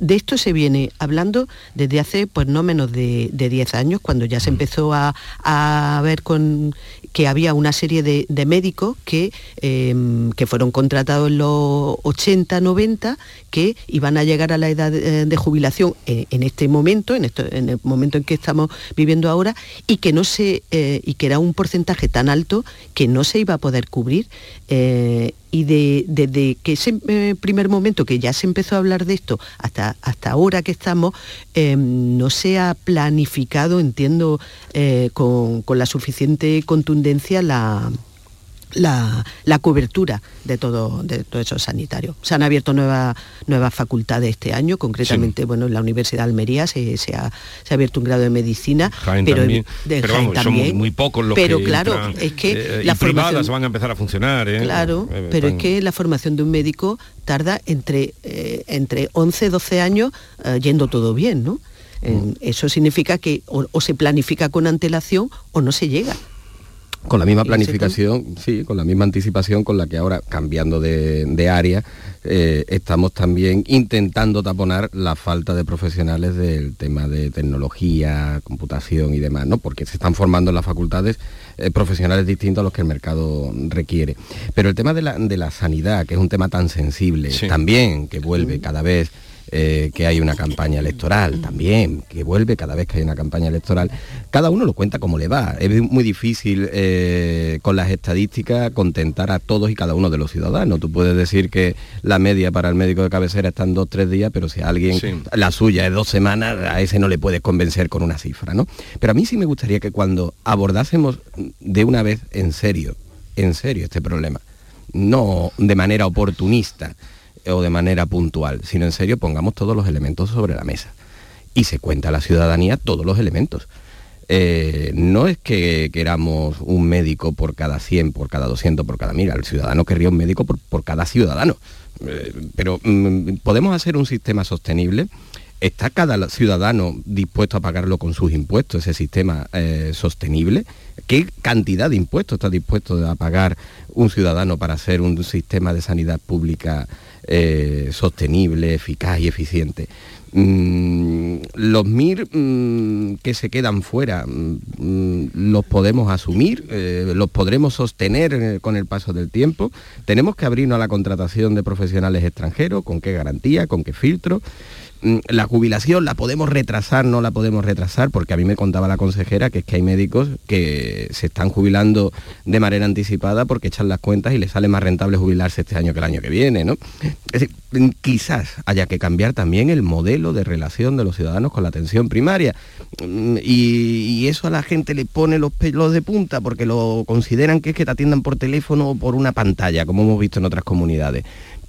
de esto se viene hablando desde hace pues no menos de, 10 años, cuando ya se mm. empezó a, ver con que había una serie de, médicos que, em, que fueron contratados en los 80, 90, que iban a llegar a la edad de, jubilación en, este momento, en, esto, en el momento en que estamos viviendo ahora, y que no se, eh, y que era un porcentaje tan alto que no se iba a poder cubrir. Eh, y desde que ese eh, primer momento que ya se empezó a hablar de esto hasta, hasta ahora que estamos, em, no se ha planificado, entiendo, eh, con, la suficiente contundencia la, la, cobertura de todo, de todo eso sanitario. Se han abierto nuevas nuevas facultades este año, concretamente, bueno, en la Universidad de Almería se, ha, abierto un grado de medicina, pero, también, pero vamos, somos muy pocos los pero claro, es que eh, las privadas van a empezar a funcionar. ¿eh? Claro, eh, pero es que la formación de un médico tarda entre, entre 11 12 años yendo todo bien, ¿no? Mm. Eso significa que o se planifica con antelación o no se llega. Con la misma planificación, sí, con la misma anticipación con la que ahora, cambiando de, área, eh, estamos también intentando taponar la falta de profesionales del tema de tecnología, computación y demás, ¿no? Porque se están formando en las facultades eh, profesionales distintos a los que el mercado requiere. Pero el tema de la, sanidad, que es un tema tan sensible, también, que vuelve cada vez eh, que hay una campaña electoral también, que vuelve cada vez que hay una campaña electoral. Cada uno lo cuenta como le va. Es muy difícil eh, con las estadísticas contentar a todos y cada uno de los ciudadanos. Tú puedes decir que la media para el médico de cabecera está en dos, tres días, pero si alguien, la suya es dos semanas, a ese no le puedes convencer con una cifra, ¿no? Pero a mí sí me gustaría que cuando abordásemos de una vez en serio, en serio este problema, no de manera oportunista, o de manera puntual, sino en serio pongamos todos los elementos sobre la mesa. Y se cuenta a la ciudadanía todos los elementos. Eh, no es que queramos un médico por cada 100, por cada 200, por cada mil. El ciudadano querría un médico por, cada ciudadano. Eh, pero mm, podemos hacer un sistema sostenible. ¿Está cada ciudadano dispuesto a pagarlo con sus impuestos, ese sistema eh, sostenible? ¿Qué cantidad de impuestos está dispuesto a pagar un ciudadano para hacer un sistema de sanidad pública eh, sostenible, eficaz y eficiente. Mm, los MIR mm, que se quedan fuera mm, los podemos asumir, eh, los podremos sostener con el paso del tiempo. Tenemos que abrirnos a la contratación de profesionales extranjeros, con qué garantía, con qué filtro. Mm, la jubilación la podemos retrasar, no la podemos retrasar, porque a mí me contaba la consejera que es que hay médicos que se están jubilando de manera anticipada porque echan las cuentas y les sale más rentable jubilarse este año que el año que viene, ¿no? Es decir, mm, quizás haya que cambiar también el modelo de relación de los ciudadanos con la atención primaria. Mm, Y, y eso a la gente le pone los pelos de punta porque lo consideran que es que te atiendan por teléfono o por una pantalla, como hemos visto en otras comunidades.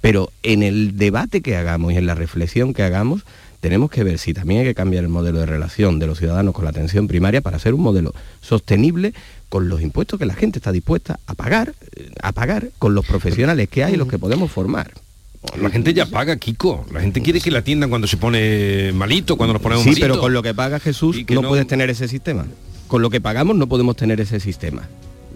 Pero en el debate que hagamos y en la reflexión que hagamos, tenemos que ver si también hay que cambiar el modelo de relación de los ciudadanos con la atención primaria para ser un modelo sostenible con los impuestos que la gente está dispuesta a pagar, eh, a pagar con los profesionales que hay y los que podemos formar. La gente ya paga, Kiko. La gente quiere que la atiendan cuando se pone malito, cuando nos ponemos Sí, malito. pero con lo que paga Jesús que no, no- puedes tener ese sistema. Con lo que pagamos no podemos tener ese sistema.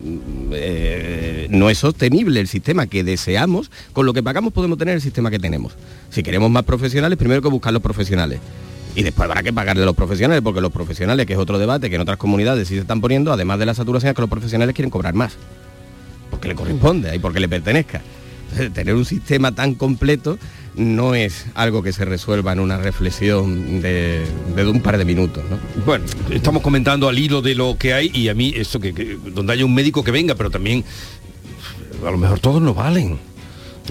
Mm, eh, no es sostenible el sistema que deseamos, con lo que pagamos podemos tener el sistema que tenemos. Si queremos más profesionales, primero que buscar los profesionales. Y después habrá que pagarle a los profesionales, porque los profesionales, que es otro debate que en otras comunidades sí se están poniendo, además de la saturación, es que los profesionales quieren cobrar más. Porque le corresponde y porque le pertenezca. Tener un sistema tan completo no es algo que se resuelva en una reflexión de, de un par de minutos. ¿no? Bueno, estamos comentando al hilo de lo que hay y a mí esto que, que- donde haya un médico que venga, pero también a lo mejor todos no valen.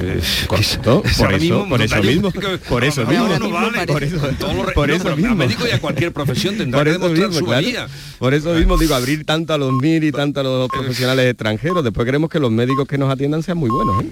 Eh, Correcto, por ahora eso- por eso mismo, por eso mismo, por eso- re- por eso mismo. Médico y a cualquier profesión tendrá Por que eso demostrar mismo, su claro. valía. Por eso mismo digo, abrir tanto a los MIR y tanto a los profesionales extranjeros. Después queremos que los médicos que nos atiendan sean muy buenos. ¿eh?